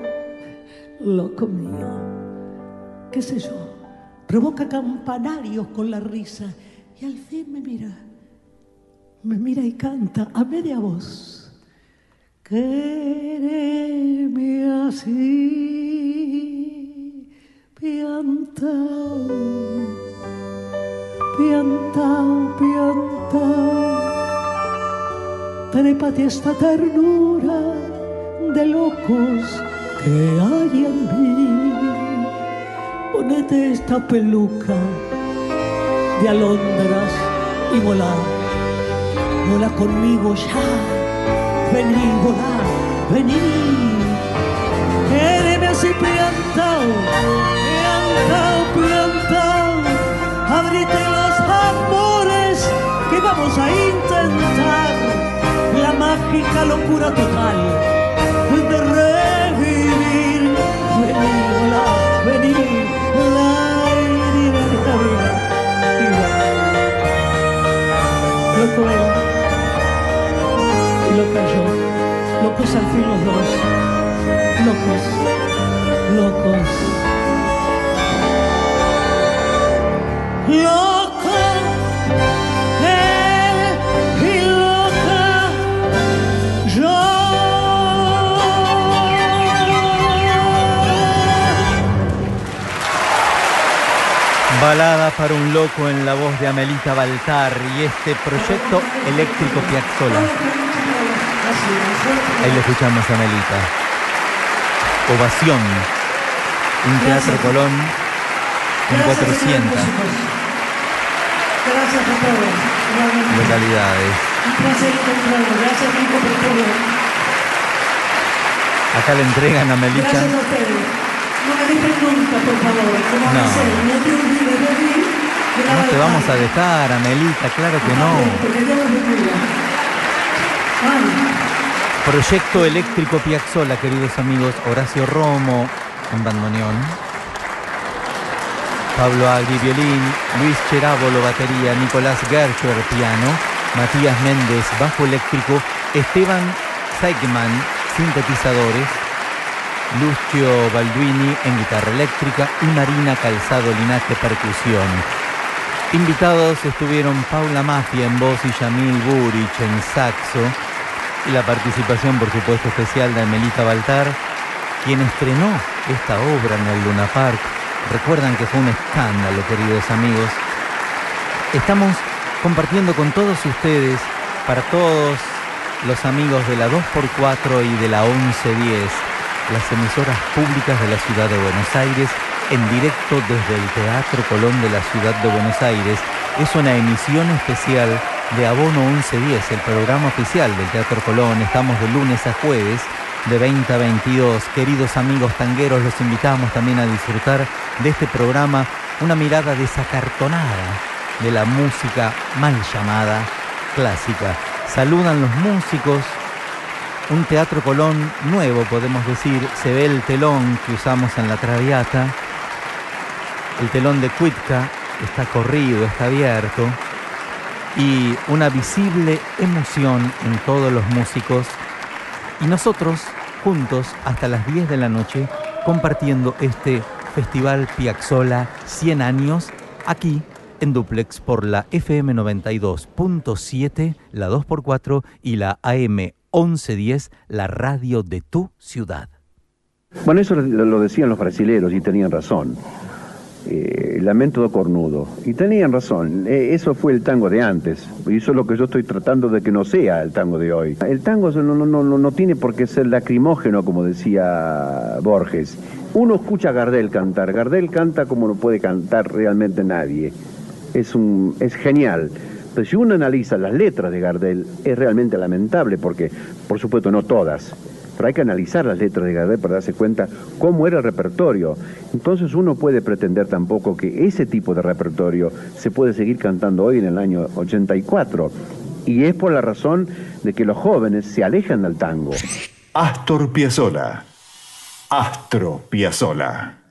loco mío, qué sé yo, provoca campanarios con la risa. Y al fin me mira, me mira y canta a media voz. Quereme así, piantao, piantao, piantao. Trépate esta ternura de locos que hay en mí. Ponete esta peluca de alondras y volá, volá conmigo ya. Vení, volá, vení. Quédeme así piantao, piantao, piantao. Abrite los amores que vamos a intentar. La mágica locura total de revivir. Volá, vení, volá, vení, vení, vení. Loco él y loca yo, locos al fin los dos, locos, locos. Loco, Balada para un loco en la voz de Amelita Baltar y este proyecto eléctrico Piazzola. Ahí le escuchamos a Amelita. Ovación. Un teatro Colón con 400 Gracias a todos. realmente. localidades. Acá le entregan a Amelita. No me dejen nunca, por favor. Como No. no. no te olvides de mí. de la No te Baltar. vamos a dejar, Amelita, claro que no. Proyecto eléctrico Piazzola, queridos amigos. Horacio Romo en bandoneón. Pablo Agri, violín. Luis Cherávolo, batería. Nicolás Gershwer, piano. Matías Méndez, bajo eléctrico. Esteban Seigman, sintetizadores. Lucio Balduini en guitarra eléctrica y Marina Calzado Linaje, percusión. Invitados estuvieron Paula Mafia en voz y Yamil Burich en saxo y la participación, por supuesto, especial de Amelita Baltar, quien estrenó esta obra en el Luna Park. Recuerdan que fue un escándalo, queridos amigos. Estamos compartiendo con todos ustedes, para todos los amigos de la 2x4 y de la 1110, las emisoras públicas de la ciudad de Buenos Aires, en directo desde el Teatro Colón de la ciudad de Buenos Aires. Es una emisión especial de Abono 1110, el programa oficial del Teatro Colón. Estamos de lunes a jueves de 20 a 22. Queridos amigos tangueros, los invitamos también a disfrutar de este programa, una mirada desacartonada de la música mal llamada clásica. Saludan los músicos, un teatro Colón nuevo, podemos decir, se ve el telón que usamos en la Traviata, el telón de Cuitca está corrido, está abierto, y una visible emoción en todos los músicos, y nosotros juntos hasta las 10 de la noche compartiendo este Festival Piazzola 100 años aquí en Duplex por la FM 92.7, la 2x4 y la AM 1110, la radio de tu ciudad. Bueno, eso lo decían los brasileros y tenían razón. Eh, lamento do cornudo. Y tenían razón, eh, eso fue el tango de antes, y eso es lo que yo estoy tratando de que no sea el tango de hoy. El tango no, no, no, no tiene por qué ser lacrimógeno, como decía Borges. Uno escucha a Gardel cantar, Gardel canta como no puede cantar realmente nadie. Es, un, es genial. Si uno analiza las letras de Gardel, es realmente lamentable, porque, por supuesto, no todas, pero hay que analizar las letras de Gardel para darse cuenta cómo era el repertorio. Entonces uno puede pretender tampoco que ese tipo de repertorio se puede seguir cantando hoy en el año 84. Y es por la razón de que los jóvenes se alejan del tango. Astor Piazzolla. Astro Piazzolla.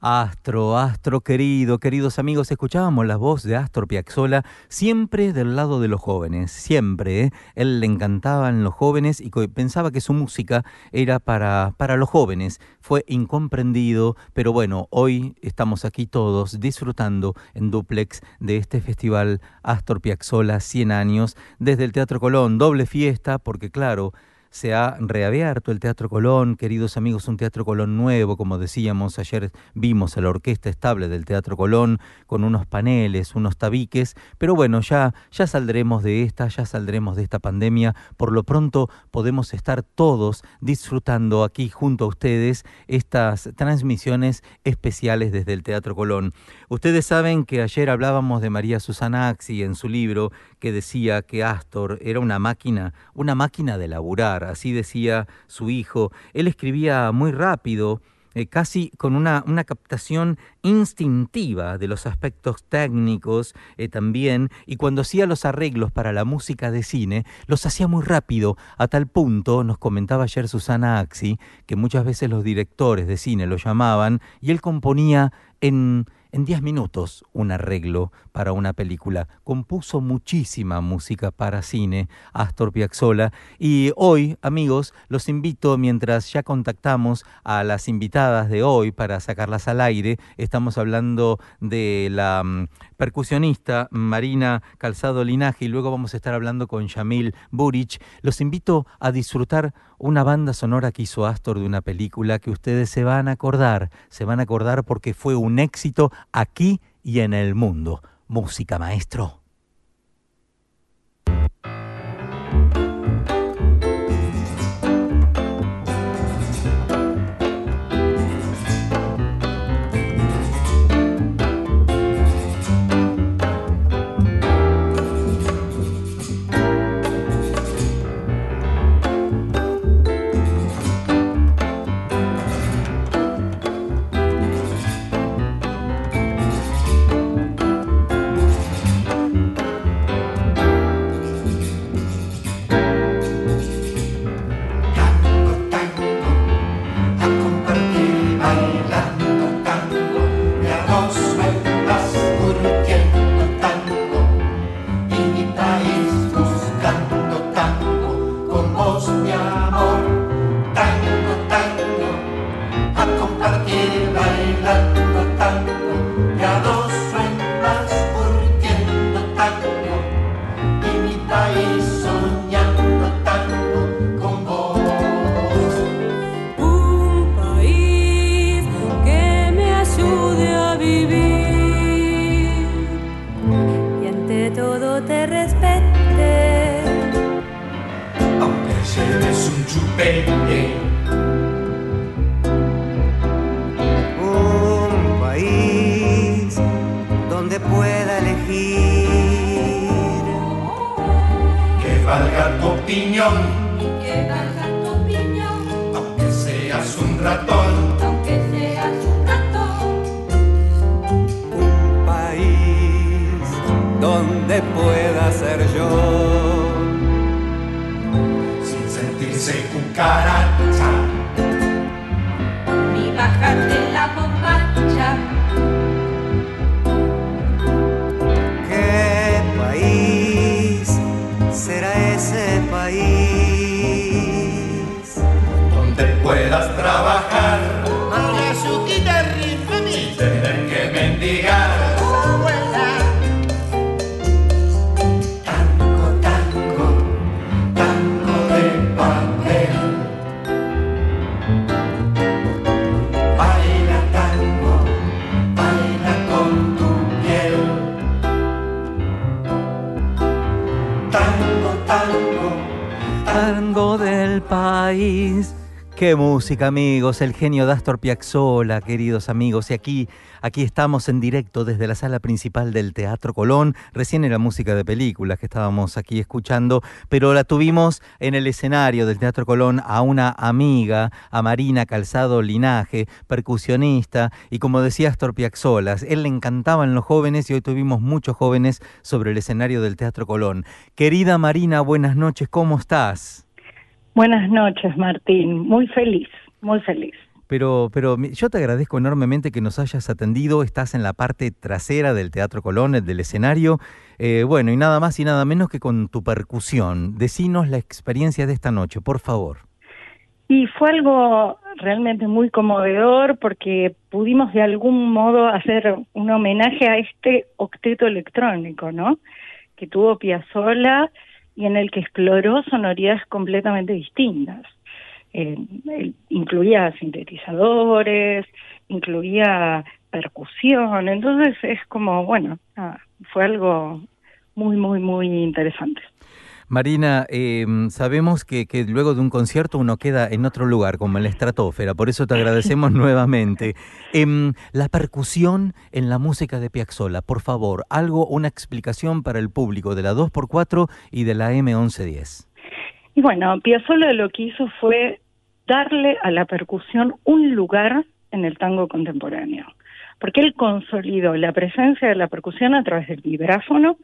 Astro, Astro querido, queridos amigos, escuchábamos la voz de Astor Piazzolla siempre del lado de los jóvenes, siempre. ¿eh? Él le encantaban los jóvenes y pensaba que su música era para, para los jóvenes. Fue incomprendido, pero bueno, hoy estamos aquí todos disfrutando en duplex de este festival Astor Piazzolla 100 años desde el Teatro Colón, doble fiesta, porque claro, se ha reabierto el Teatro Colón, queridos amigos, un Teatro Colón nuevo, como decíamos, ayer vimos a la orquesta estable del Teatro Colón con unos paneles, unos tabiques, pero bueno, ya, ya saldremos de esta, ya saldremos de esta pandemia, por lo pronto podemos estar todos disfrutando aquí junto a ustedes estas transmisiones especiales desde el Teatro Colón. Ustedes saben que ayer hablábamos de María Susana Axi en su libro que decía que Astor era una máquina, una máquina de laburar, así decía su hijo. Él escribía muy rápido, eh, casi con una, captación instintiva de los aspectos técnicos eh, también, y cuando hacía los arreglos para la música de cine, los hacía muy rápido, a tal punto, nos comentaba ayer Susana Axi, que muchas veces los directores de cine lo llamaban, y él componía en en 10 minutos un arreglo para una película. Compuso muchísima música para cine, Astor Piazzolla. Y hoy, amigos, los invito, mientras ya contactamos a las invitadas de hoy para sacarlas al aire, estamos hablando de la mm, percusionista Marina Calzado Linaje y luego vamos a estar hablando con Yamil Burich. Los invito a disfrutar una banda sonora que hizo Astor de una película que ustedes se van a acordar, se van a acordar porque fue un éxito aquí y en el mundo. Música, maestro. Música, amigos. El genio de Astor Piazzolla, queridos amigos. Y aquí, aquí estamos en directo desde la sala principal del Teatro Colón. Recién era música de películas que estábamos aquí escuchando, pero la tuvimos en el escenario del Teatro Colón a una amiga, a Marina Calzado Linaje, percusionista. Y como decía Astor Piazzolla, él le encantaban los jóvenes y hoy tuvimos muchos jóvenes sobre el escenario del Teatro Colón. Querida Marina, buenas noches. ¿Cómo estás? Buenas noches, Martín. Muy feliz, muy feliz. Pero, pero yo te agradezco enormemente que nos hayas atendido. Estás en la parte trasera del Teatro Colón, el del escenario. Eh, bueno, y nada más y nada menos que con tu percusión. Decinos la experiencia de esta noche, por favor. Y fue algo realmente muy conmovedor porque pudimos de algún modo hacer un homenaje a este octeto electrónico, ¿no? Que tuvo Piazzolla y en el que exploró sonoridades completamente distintas. Eh, incluía sintetizadores, incluía percusión, entonces es como, bueno, nada, fue algo muy, muy, muy interesante. Marina, eh, sabemos que, que luego de un concierto uno queda en otro lugar, como en la estratosfera, por eso te agradecemos nuevamente. Em, la percusión en la música de Piazzolla, por favor, algo, una explicación para el público de la 2x4 y de la M1110. Y bueno, Piazzolla lo que hizo fue darle a la percusión un lugar en el tango contemporáneo, porque él consolidó la presencia de la percusión a través del vibráfono,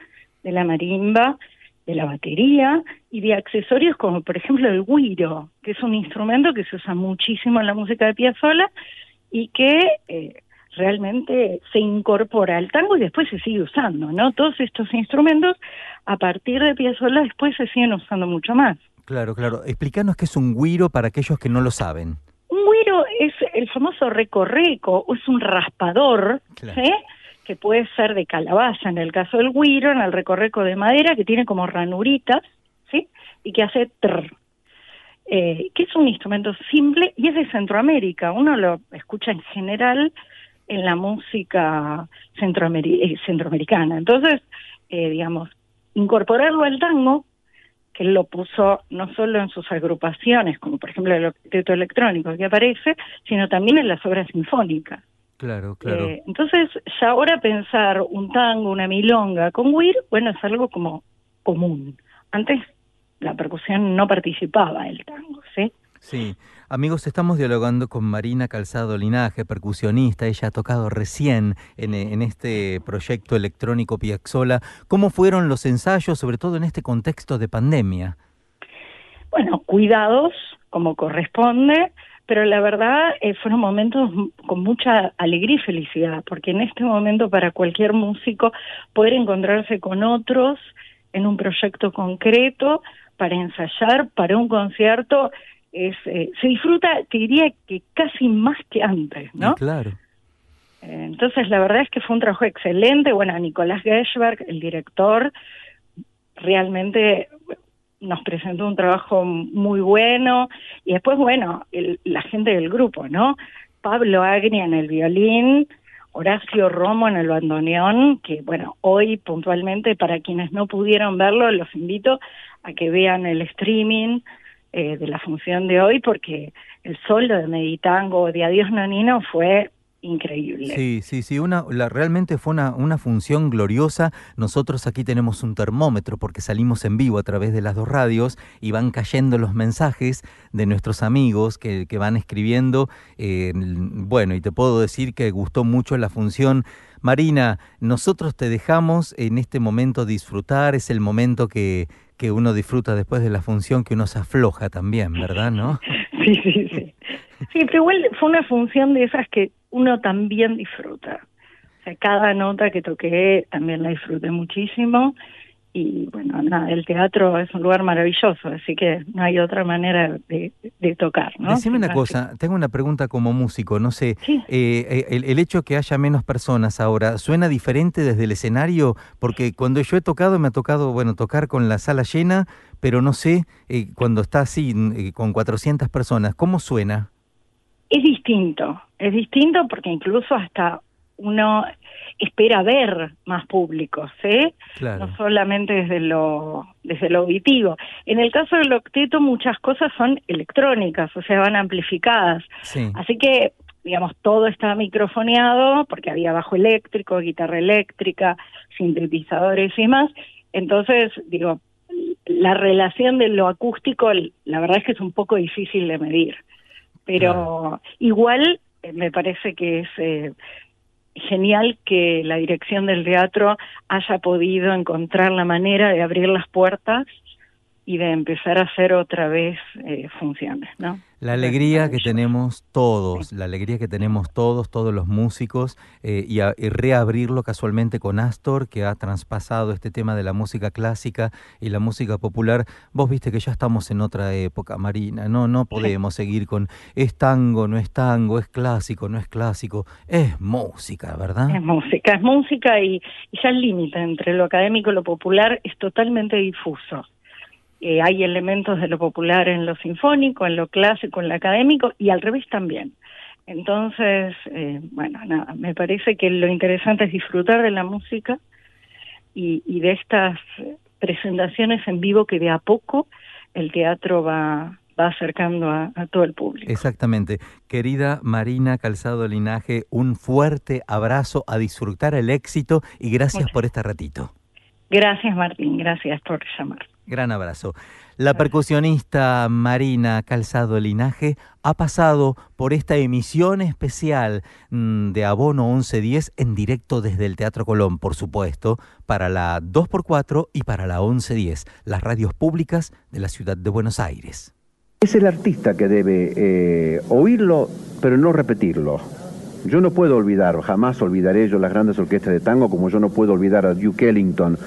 de la marimba, de la batería y de accesorios como por ejemplo el guiro, que es un instrumento que se usa muchísimo en la música de Piazzolla y que eh, realmente se incorpora al tango y después se sigue usando, ¿no? Todos estos instrumentos a partir de Piazzolla después se siguen usando mucho más. Claro, claro. Explícanos qué es un guiro para aquellos que no lo saben. Un güiro es el famoso recorreco, es un raspador, Claro. ¿sí? Que puede ser de calabaza en el caso del güiro, en el recorreco de madera, que tiene como ranuritas, ¿sí? y que hace trr. Eh, que es un instrumento simple y es de Centroamérica. Uno lo escucha en general en la música centroameri- eh, centroamericana. Entonces, eh, digamos, incorporarlo al tango, que lo puso no solo en sus agrupaciones, como por ejemplo el octeto electrónico que aparece, sino también en las obras sinfónicas. Claro, claro. Eh, entonces, ya ahora pensar un tango, una milonga con Weir, bueno, es algo como común. Antes la percusión no participaba del tango, ¿sí? Sí, amigos, estamos dialogando con Marina Calzado Linaje, percusionista. Ella ha tocado recién en, en este proyecto electrónico Piazzolla. ¿Cómo fueron los ensayos, sobre todo en este contexto de pandemia? Bueno, cuidados, como corresponde, pero la verdad eh, fueron momentos con mucha alegría y felicidad, porque en este momento para cualquier músico poder encontrarse con otros en un proyecto concreto para ensayar para un concierto es eh, se disfruta, te diría que casi más que antes, ¿no? Claro. Eh, Entonces, la verdad es que fue un trabajo excelente. Bueno, Nicolás Gershberg, el director, realmente nos presentó un trabajo muy bueno. Y después, bueno, el- la gente del grupo, ¿no? Pablo Agria en el violín, Horacio Romo en el bandoneón, que, bueno, hoy puntualmente, para quienes no pudieron verlo, los invito a que vean el streaming eh, de la función de hoy, porque el solo de Meditango de Adiós Nonino fue increíble. Sí, sí, sí, una, la, realmente fue una, una función gloriosa. Nosotros aquí tenemos un termómetro porque salimos en vivo a través de las dos radios y van cayendo los mensajes de nuestros amigos que, que van escribiendo. Eh, bueno, y te puedo decir que gustó mucho la función. Marina, nosotros te dejamos en este momento disfrutar, es el momento que, que uno disfruta después de la función, que uno se afloja también, ¿verdad? ¿No? Sí, sí, sí. Sí, pero igual fue una función de esas que uno también disfruta. O sea, cada nota que toqué también la disfruté muchísimo y bueno, nada, el teatro es un lugar maravilloso, así que no hay otra manera de, de tocar, ¿no? Decime una cosa, tengo una pregunta como músico, no sé, Sí. eh, el, el hecho que haya menos personas ahora, ¿suena diferente desde el escenario? Porque cuando yo he tocado, me ha tocado, bueno, tocar con la sala llena, pero no sé, eh, cuando está así, eh, con 400 personas, ¿cómo suena? Es distinto, es distinto porque incluso hasta uno espera ver más públicos, ¿eh? Claro. no solamente desde lo desde lo auditivo. En el caso del octeto muchas cosas son electrónicas, o sea, van amplificadas. Sí. Así que, digamos, todo está microfoneado porque había bajo eléctrico, guitarra eléctrica, sintetizadores y más. Entonces, digo, la relación de lo acústico, la verdad es que es un poco difícil de medir. Pero igual eh, me parece que es eh, genial que la dirección del teatro haya podido encontrar la manera de abrir las puertas y de empezar a hacer otra vez eh, funciones, ¿no? La alegría que tenemos todos, la alegría que tenemos todos, todos los músicos, eh, y, a- y reabrirlo casualmente con Astor, que ha traspasado este tema de la música clásica y la música popular. Vos viste que ya estamos en otra época, Marina, no, no podemos seguir con es tango, no es tango, es clásico, no es clásico, es música, ¿verdad? Es música, es música y, y ya el límite entre lo académico y lo popular es totalmente difuso. Eh, hay elementos de lo popular en lo sinfónico, en lo clásico, en lo académico y al revés también. Entonces, eh, bueno, nada, me parece que lo interesante es disfrutar de la música y, y de estas presentaciones en vivo que de a poco el teatro va, va acercando a, a todo el público. Exactamente. Querida Marina Calzado Linaje, un fuerte abrazo a disfrutar el éxito y gracias por este ratito. Gracias Martín, gracias por llamar. Gran abrazo. La percusionista Marina Calzado Linaje ha pasado por esta emisión especial mm, de Abono 1110 en directo desde el Teatro Colón, por supuesto, para la 2x4 y para la 1110, las radios públicas de la ciudad de Buenos Aires. Es el artista que debe eh, oírlo, pero no repetirlo. Yo no puedo olvidar, jamás olvidaré yo las grandes orquestas de tango, como yo no puedo olvidar a Duke Ellington,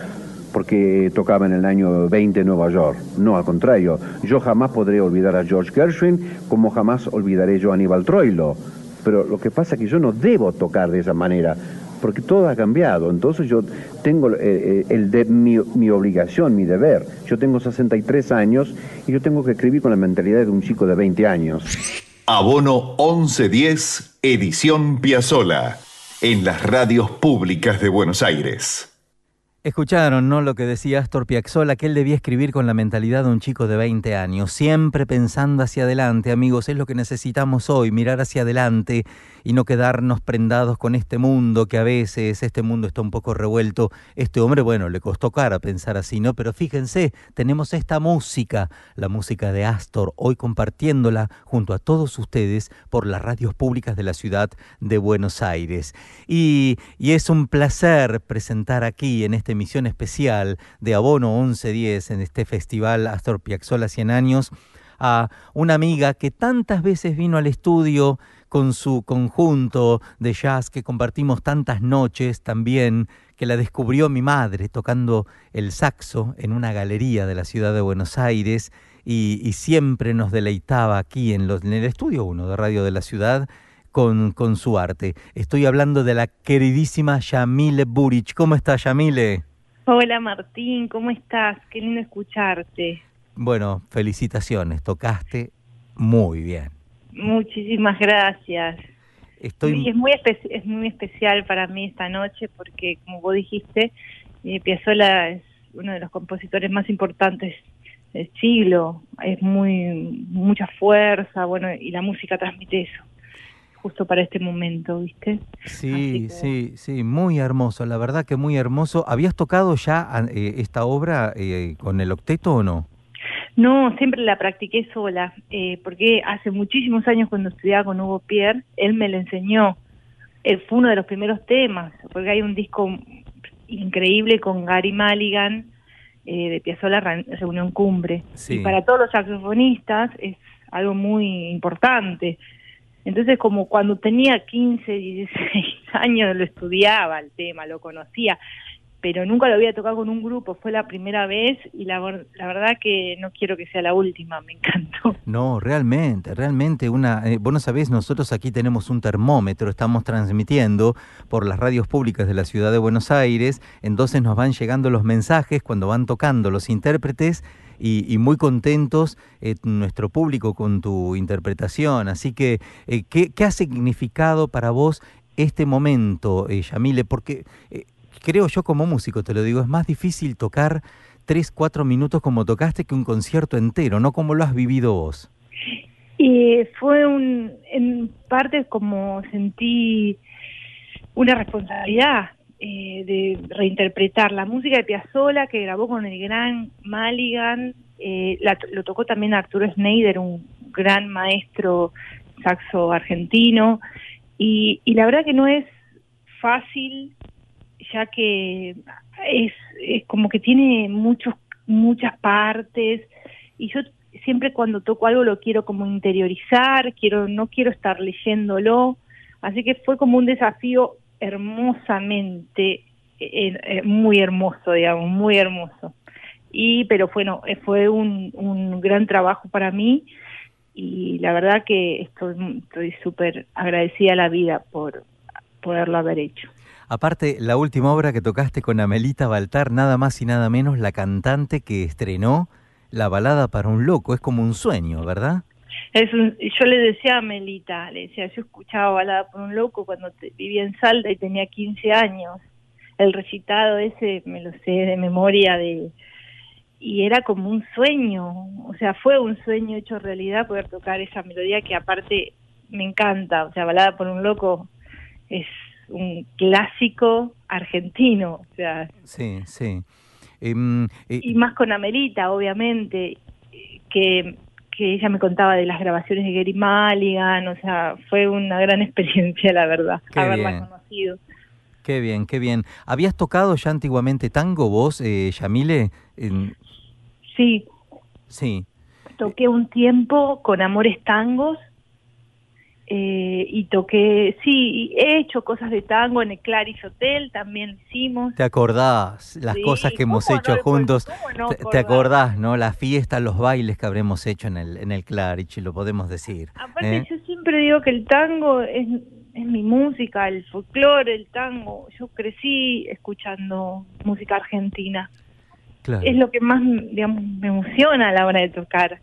porque tocaba en el año 20 en Nueva York. No, al contrario, yo jamás podré olvidar a George Gershwin, como jamás olvidaré yo a Aníbal Troilo. Pero lo que pasa es que yo no debo tocar de esa manera, porque todo ha cambiado. Entonces yo tengo eh, eh, el de, mi, mi obligación, mi deber. Yo tengo 63 años y yo tengo que escribir con la mentalidad de un chico de 20 años. Abono 1110, edición Piazzola, en las radios públicas de Buenos Aires. Escucharon, ¿no? Lo que decía Astor Piazzolla, que él debía escribir con la mentalidad de un chico de 20 años, siempre pensando hacia adelante, amigos, es lo que necesitamos hoy, mirar hacia adelante y no quedarnos prendados con este mundo que a veces este mundo está un poco revuelto. Este hombre, bueno, le costó cara pensar así, ¿no? Pero fíjense, tenemos esta música, la música de Astor, hoy compartiéndola junto a todos ustedes por las radios públicas de la ciudad de Buenos Aires. Y, y es un placer presentar aquí en esta emisión especial de Abono 1110 en este festival Astor Piazzolla 100 años a una amiga que tantas veces vino al estudio con su conjunto de jazz que compartimos tantas noches también, que la descubrió mi madre tocando el saxo en una galería de la ciudad de Buenos Aires y, y siempre nos deleitaba aquí en, los, en el estudio 1 de Radio de la Ciudad con, con su arte. Estoy hablando de la queridísima Yamile Burich. ¿Cómo está Yamile? Hola Martín, ¿cómo estás? Qué lindo escucharte. Bueno, felicitaciones, tocaste muy bien. Muchísimas gracias. Estoy... Sí, es, muy es muy especial para mí esta noche porque, como vos dijiste, eh, Piazzolla es uno de los compositores más importantes del siglo. Es muy mucha fuerza, bueno, y la música transmite eso. justo para este momento, ¿viste? Sí, sí, sí, muy hermoso, la verdad que muy hermoso. ¿Habías tocado ya eh, esta obra eh, con el octeto o no? No, siempre la practiqué sola, eh, porque hace muchísimos años cuando estudiaba con Hugo Pierre, él me lo enseñó. Él fue uno de los primeros temas, porque hay un disco increíble con Gary Mulligan eh, de Piazzolla Reunión Cumbre. Y para todos los saxofonistas es algo muy importante. Entonces, como cuando tenía 15, 16 años, lo estudiaba el tema, lo conocía pero nunca lo había tocado con un grupo, fue la primera vez y la, verdad que no quiero que sea la última, me encantó. No, realmente, realmente una, eh, vos no sabés, nosotros aquí tenemos un termómetro, estamos transmitiendo por las radios públicas de la ciudad de Buenos Aires, entonces nos van llegando los mensajes cuando van tocando los intérpretes y, muy contentos eh, nuestro público con tu interpretación. Así que, eh, ¿qué, ¿qué, ha significado para vos este momento, Yamile? Porque creo yo como músico, te lo digo, es más difícil tocar tres, cuatro minutos como tocaste que un concierto entero, ¿no? ¿Cómo lo has vivido vos? Y fue un, en parte como sentí una responsabilidad eh, de reinterpretar la música de Piazzolla que grabó con el gran Maligan, eh, lo tocó también Arturo Schneider, un gran maestro saxo argentino, y, y la verdad que no es fácil ya que es, es como que tiene muchos muchas partes y yo siempre cuando toco algo lo quiero como interiorizar, quiero no quiero estar leyéndolo, así que fue como un desafío hermosamente eh, eh, muy hermoso, digamos, muy hermoso. Y pero bueno, eh, fue un, un gran trabajo para mí y la verdad que estoy súper agradecida a la vida por poderlo haber hecho. Aparte, la última obra que tocaste con Amelita Baltar, nada más y nada menos la cantante que estrenó La balada para un loco, es como un sueño, ¿verdad? Es yo le decía a Amelita, le decía, yo escuchaba Balada para un loco cuando vivía en Salta y tenía 15 años. El recitado ese me lo sé de memoria de y era como un sueño, o sea, fue un sueño hecho realidad poder tocar esa melodía que aparte me encanta, o sea, Balada por un loco es un clásico argentino. O sea, sí, sí. Em, eh, y más con Amelita, obviamente, que, que ella me contaba de las grabaciones de Gary Mulligan, o sea, fue una gran experiencia, la verdad, haberla conocido. Qué bien, qué bien. ¿Habías tocado ya antiguamente tango vos, eh, Yamile? Sí. Sí. Toqué un tiempo con Amores Tangos eh, y toqué, sí, he hecho cosas de tango en el Claris Hotel, también hicimos. ¿Te acordás las cosas que hemos hecho juntos? te, acordás, no? La fiesta, los bailes que habremos hecho en el, en el Claris, lo podemos decir. Aparte, ¿eh? yo siempre digo que el tango es, es mi música, el folclore, el tango. Yo crecí escuchando música argentina. Es lo que más, digamos, me emociona a la hora de tocar.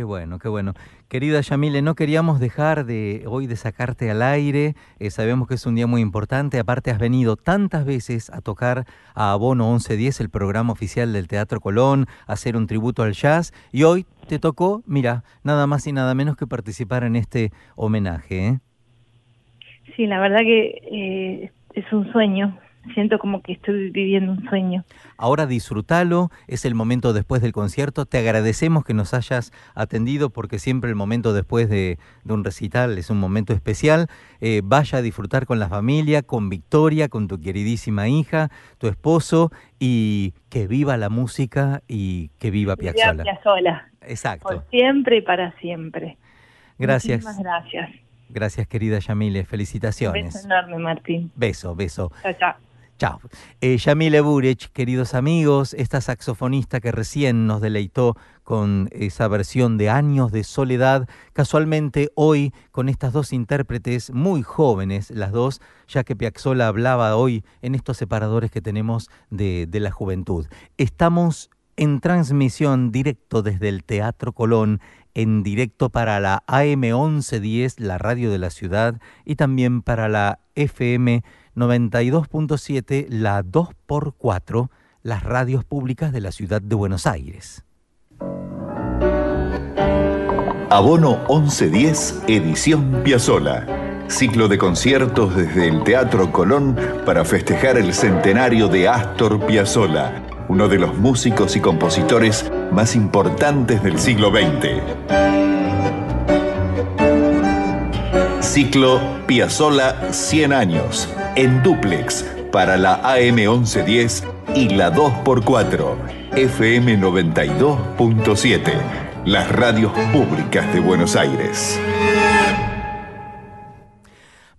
Qué bueno, qué bueno. Querida Yamile, no queríamos dejar de hoy de sacarte al aire. Eh, sabemos que es un día muy importante. Aparte, has venido tantas veces a tocar a Abono 1110, el programa oficial del Teatro Colón, a hacer un tributo al jazz. Y hoy te tocó, mira, nada más y nada menos que participar en este homenaje. ¿eh? Sí, la verdad que eh, es un sueño siento como que estoy viviendo un sueño. Ahora disfrútalo, es el momento después del concierto. Te agradecemos que nos hayas atendido porque siempre el momento después de, un recital es un momento especial. Eh, vaya a disfrutar con la familia, con Victoria, con tu queridísima hija, tu esposo y que viva la música y que viva Piazzolla. Piazzolla. Exacto. Por siempre y para siempre. Gracias. Muchísimas gracias. Gracias, querida Yamile. Felicitaciones. beso enorme, Martín. Beso, beso. Chao, chao. Chao. Eh, Yamile Burech, queridos amigos, esta saxofonista que recién nos deleitó con esa versión de Años de Soledad, casualmente hoy con estas dos intérpretes muy jóvenes, las dos, ya que Piazzolla hablaba hoy en estos separadores que tenemos de, de la juventud. Estamos en transmisión directo desde el Teatro Colón, en directo para la AM 1110, la radio de la ciudad, y también para la FM 92.7, la 2x4, las radios públicas de la ciudad de Buenos Aires. Abono 1110, edición Piazzola. Ciclo de conciertos desde el Teatro Colón para festejar el centenario de Astor Piazzolla, uno de los músicos y compositores más importantes del siglo XX. Ciclo Piazzola 100 años, en duplex, para la AM 1110 y la 2x4, FM 92.7, las radios públicas de Buenos Aires.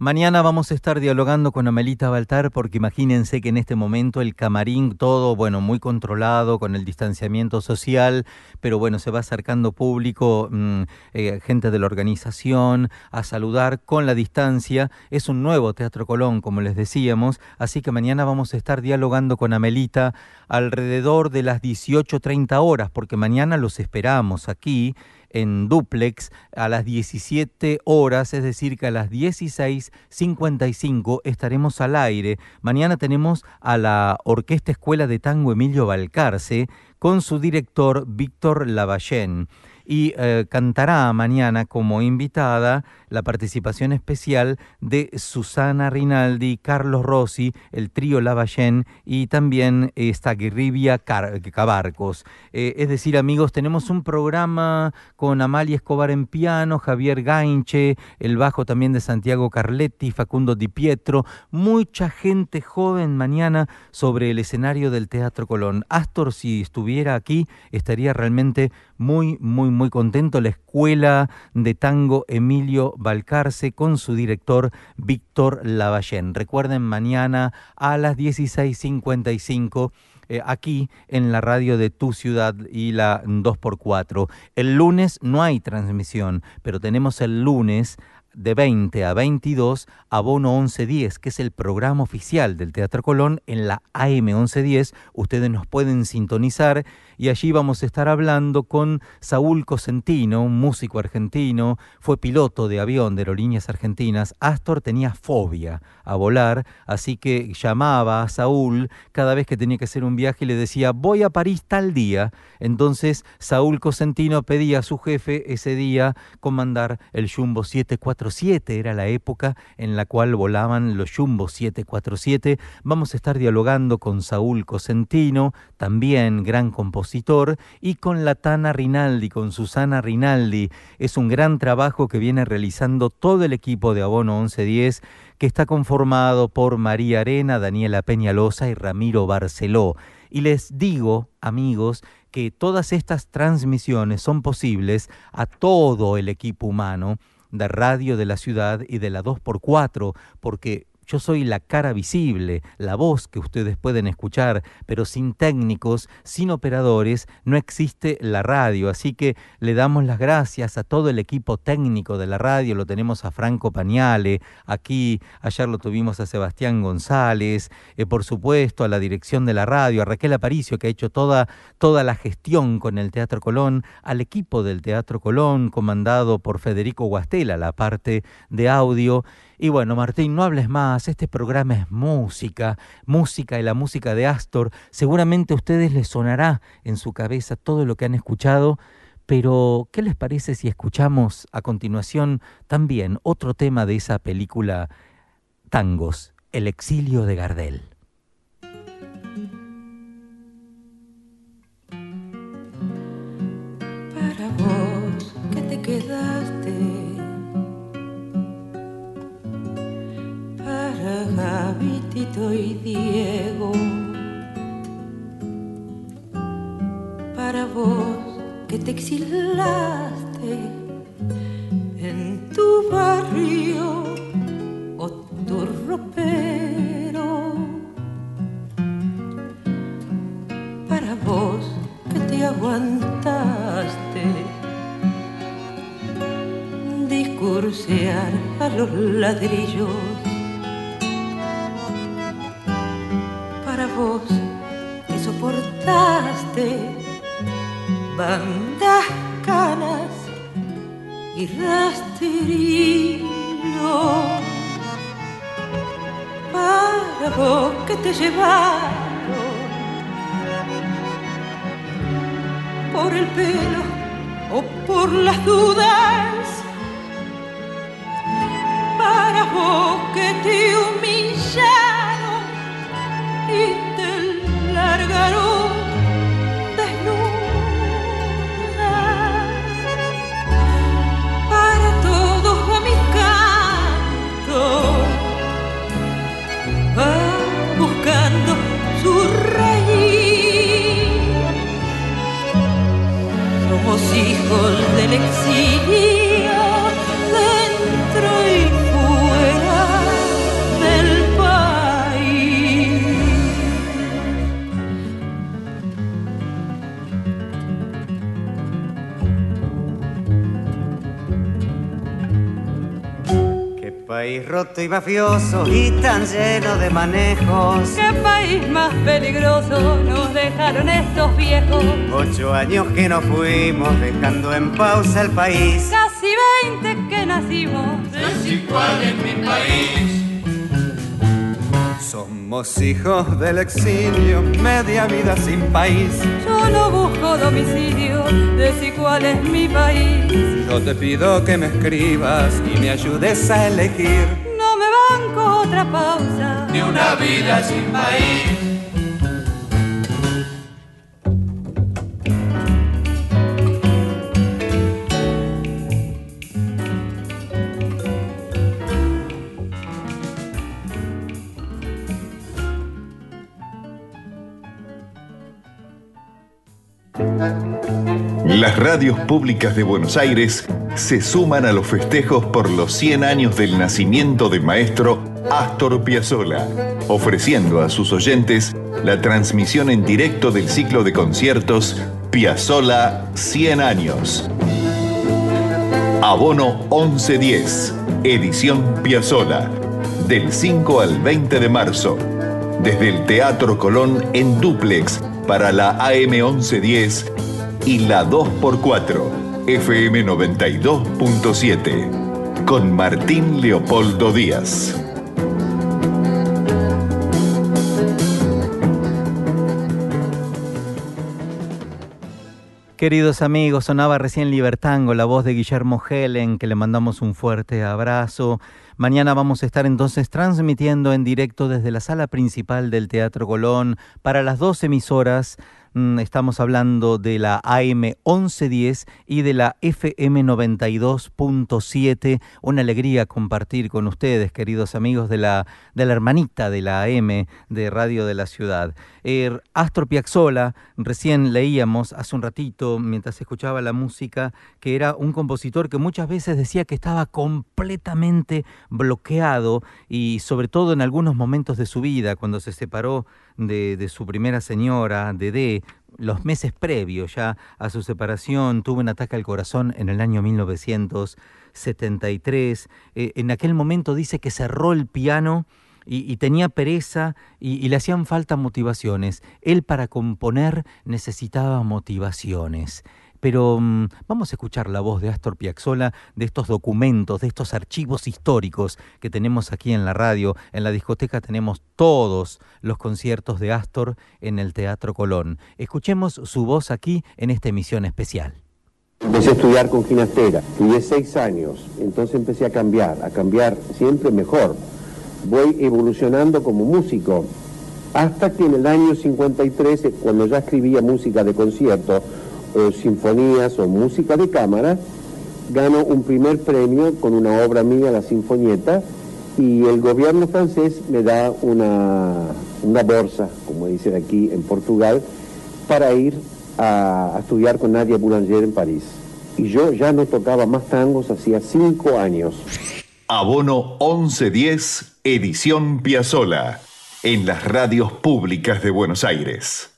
Mañana vamos a estar dialogando con Amelita Baltar porque imagínense que en este momento el camarín todo, bueno, muy controlado con el distanciamiento social, pero bueno, se va acercando público, mmm, eh, gente de la organización a saludar con la distancia. Es un nuevo Teatro Colón, como les decíamos, así que mañana vamos a estar dialogando con Amelita alrededor de las 18.30 horas, porque mañana los esperamos aquí en duplex a las 17 horas, es decir, que a las 16.55 estaremos al aire. Mañana tenemos a la Orquesta Escuela de Tango Emilio Balcarce con su director Víctor Lavallén y eh, cantará mañana como invitada la participación especial de Susana Rinaldi, Carlos Rossi, el trío Lavallén y también esta Guirribia Cabarcos. Eh, es decir, amigos, tenemos un programa con Amalia Escobar en piano, Javier Gainche, el bajo también de Santiago Carletti, Facundo Di Pietro, mucha gente joven mañana sobre el escenario del Teatro Colón. Astor, si estuviera aquí, estaría realmente muy, muy, muy contento. La Escuela de Tango Emilio Balcarce con su director Víctor Lavallén. Recuerden, mañana a las 16.55 eh, aquí en la radio de tu ciudad y la 2x4. El lunes no hay transmisión, pero tenemos el lunes de 20 a 22, Abono 1110, que es el programa oficial del Teatro Colón en la AM 1110. Ustedes nos pueden sintonizar y allí vamos a estar hablando con Saúl Cosentino, un músico argentino, fue piloto de avión de aerolíneas argentinas. Astor tenía fobia a volar, así que llamaba a Saúl cada vez que tenía que hacer un viaje y le decía, voy a París tal día. Entonces Saúl Cosentino pedía a su jefe ese día comandar el Jumbo 747, era la época en la cual volaban los Jumbo 747. Vamos a estar dialogando con Saúl Cosentino, también gran compositor, y con Latana Rinaldi, con Susana Rinaldi. Es un gran trabajo que viene realizando todo el equipo de Abono 1110 que está conformado por María Arena, Daniela Peñalosa y Ramiro Barceló. Y les digo, amigos, que todas estas transmisiones son posibles a todo el equipo humano de radio de la ciudad y de la 2x4, porque yo soy la cara visible, la voz que ustedes pueden escuchar, pero sin técnicos, sin operadores, no existe la radio. Así que le damos las gracias a todo el equipo técnico de la radio. Lo tenemos a Franco Pañale, aquí, ayer lo tuvimos a Sebastián González, eh, por supuesto a la dirección de la radio, a Raquel Aparicio, que ha hecho toda, toda la gestión con el Teatro Colón, al equipo del Teatro Colón, comandado por Federico Guastela, la parte de audio. Y bueno, Martín, no hables más, este programa es música, música y la música de Astor. Seguramente a ustedes les sonará en su cabeza todo lo que han escuchado, pero ¿qué les parece si escuchamos a continuación también otro tema de esa película Tangos, El exilio de Gardel? Para vos que te quedaste Y Diego. Para vos que te exilaste y mafioso y tan lleno de manejos. ¿Qué país más peligroso nos dejaron estos viejos? Ocho años que nos fuimos dejando en pausa el país. Casi 20 que nacimos. Desigual en mi país. Somos hijos del exilio, media vida sin país. Yo no busco domicilio, desigual es mi país. Yo te pido que me escribas y me ayudes a elegir. Otra pausa. Ni una vida sin país. Las radios públicas de Buenos Aires se suman a los festejos por los 100 años del nacimiento del maestro Astor Piazzolla, ofreciendo a sus oyentes la transmisión en directo del ciclo de conciertos Piazzolla 100 años. Abono 1110, edición Piazzolla, del 5 al 20 de marzo, desde el Teatro Colón en duplex para la AM 1110 y la 2x4, FM 92.7, con Martín Leopoldo Díaz. Queridos amigos, sonaba recién Libertango, la voz de Guillermo Helen, que le mandamos un fuerte abrazo. Mañana vamos a estar entonces transmitiendo en directo desde la sala principal del Teatro Colón para las dos emisoras. Mm, Estamos hablando de la AM 1110 y de la FM 92.7. Una alegría compartir con ustedes, queridos amigos de la, de la hermanita de la AM de Radio de la Ciudad. Eh, Astor Piazzolla, recién leíamos hace un ratito, mientras escuchaba la música, que era un compositor que muchas veces decía que estaba completamente bloqueado y sobre todo en algunos momentos de su vida, cuando se separó de, su primera señora, Dede, los meses previos ya a su separación, tuvo un ataque al corazón en el año 1973. Eh, en aquel momento dice que cerró el piano y, tenía pereza y le hacían falta motivaciones. Él para componer necesitaba motivaciones. Pero mm, vamos a escuchar la voz de Astor Piazzolla de estos documentos, de estos archivos históricos que tenemos aquí en la radio. En la discoteca tenemos todos los conciertos de Astor en el Teatro Colón. Escuchemos su voz aquí en esta emisión especial. Empecé a estudiar con ginastera, estudié seis años, entonces empecé a cambiar, a cambiar siempre mejor. Voy evolucionando como músico, hasta que en el año 53, eh, cuando ya escribía música de concierto, sinfonías o música de cámara, gano un primer premio con una obra mía, La Sinfonieta, y el gobierno francés me da una, una bolsa, como dicen aquí en Portugal, para ir a, a estudiar con Nadia Boulanger en París. Y yo ya no tocaba más tangos hacía cinco años. Abono 1110, edición Piazzolla, en las radios públicas de Buenos Aires.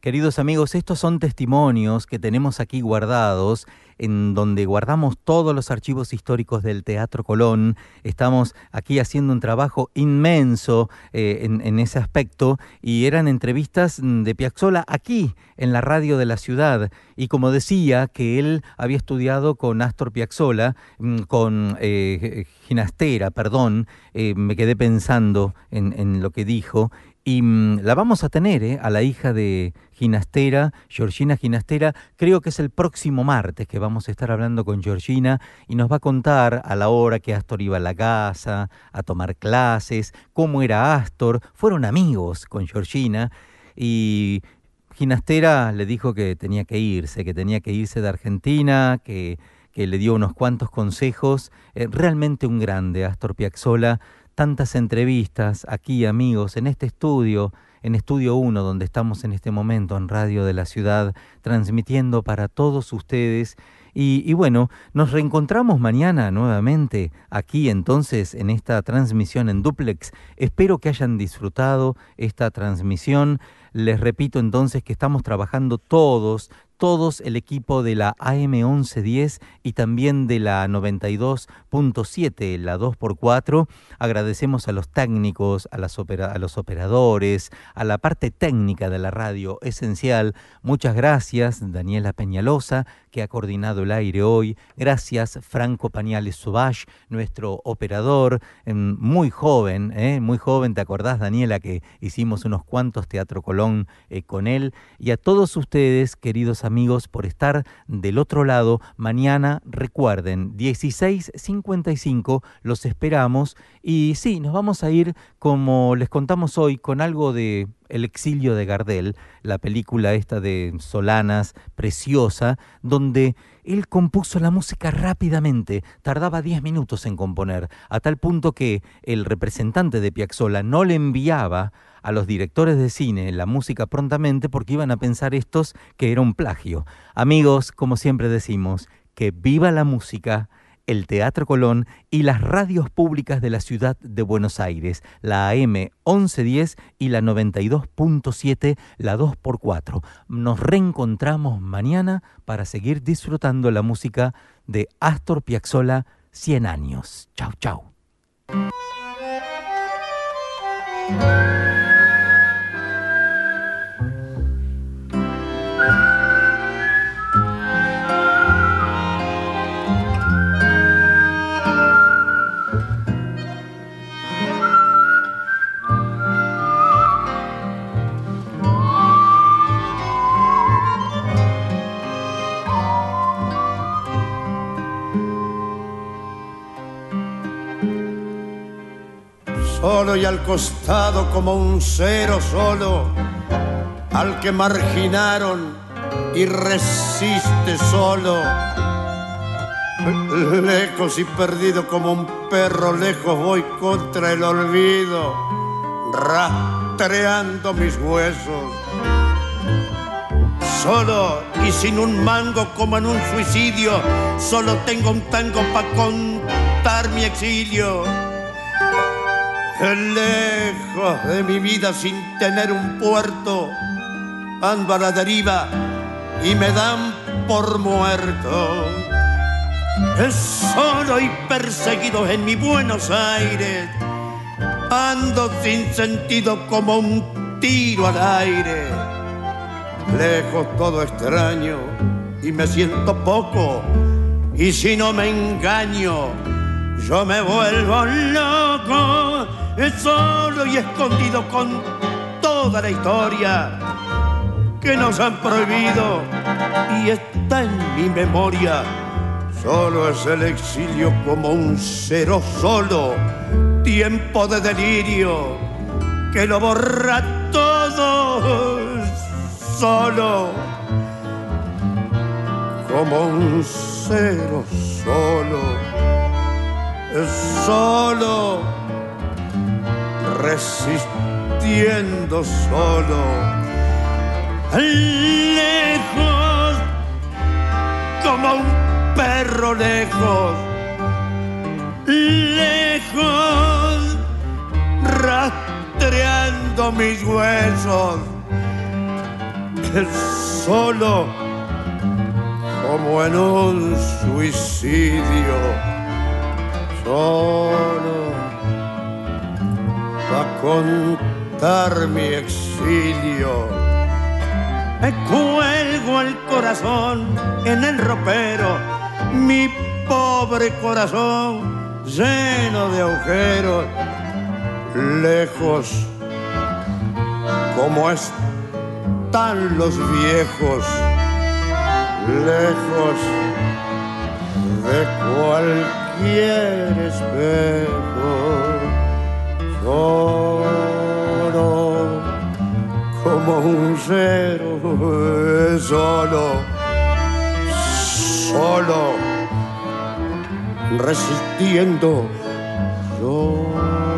Queridos amigos, estos son testimonios que tenemos aquí guardados, en donde guardamos todos los archivos históricos del Teatro Colón. Estamos aquí haciendo un trabajo inmenso eh, en, ese aspecto y eran entrevistas de Piazzolla aquí, en la radio de la ciudad. Y como decía, que él había estudiado con Astor Piazzolla, mm, con eh, Ginastera, perdón, eh, me quedé pensando en, en lo que dijo, Y mm, la vamos a tener, ¿eh? a la hija de Ginastera, Georgina Ginastera. Creo que es el próximo martes que vamos a estar hablando con Georgina y nos va a contar a la hora que Astor iba a la casa, a tomar clases, cómo era Astor. Fueron amigos con Georgina y Ginastera le dijo que tenía que irse, que tenía que irse de Argentina, que, que le dio unos cuantos consejos. Eh, realmente un grande, Astor Piazzolla tantas entrevistas aquí, amigos, en este estudio, en Estudio 1, donde estamos en este momento en Radio de la Ciudad, transmitiendo para todos ustedes. Y, bueno, nos reencontramos mañana nuevamente aquí entonces en esta transmisión en duplex. Espero que hayan disfrutado esta transmisión. Les repito entonces que estamos trabajando todos, todos el equipo de la AM1110 y también de la 92.7, la 2x4. Agradecemos a los técnicos, a, a, los operadores, a la parte técnica de la radio esencial. Muchas gracias, Daniela Peñalosa, que ha coordinado el aire hoy. Gracias, Franco Pañales Subash, nuestro operador, em, muy joven, ¿eh? muy joven. ¿Te acordás, Daniela, que hicimos unos cuantos Teatro Colón eh, con él? Y a todos ustedes, queridos amigos por estar del otro lado. Mañana, recuerden, 16.55 los esperamos. Y sí, nos vamos a ir, como les contamos hoy, con algo de El exilio de Gardel, la película esta de Solanas, preciosa, donde él compuso la música rápidamente, tardaba 10 minutos en componer, a tal punto que el representante de Piazzolla no le enviaba a los directores de cine la música prontamente porque iban a pensar estos que era un plagio. Amigos, como siempre decimos, que viva la música, el Teatro Colón y las radios públicas de la ciudad de Buenos Aires, la AM 1110 y la 92.7, la 2x4. Nos reencontramos mañana para seguir disfrutando la música de Astor Piazzolla 100 años. Chau, chau. Solo y al costado como un cero solo, al que marginaron y resiste solo. Lejos y perdido como un perro, lejos voy contra el olvido, rastreando mis huesos. Solo y sin un mango como en un suicidio, solo tengo un tango para contar mi exilio lejos de mi vida sin tener un puerto, ando a la deriva y me dan por muerto. Es solo y perseguido en mi Buenos Aires, ando sin sentido como un tiro al aire. Lejos todo extraño y me siento poco, y si no me engaño, yo me vuelvo loco solo y escondido con toda la historia que nos han prohibido y está en mi memoria. Solo es el exilio como un cero solo, tiempo de delirio que lo borra todo solo, como un cero solo, solo resistiendo solo. Lejos, como un perro lejos, lejos, rastreando mis huesos, solo como en un suicidio, solo a contar mi exilio. Me cuelgo el corazón en el ropero, mi pobre corazón lleno de agujeros, lejos como están los viejos, lejos de cualquier espejo. Lloro como un cero solo, solo, resistiendo. Lloro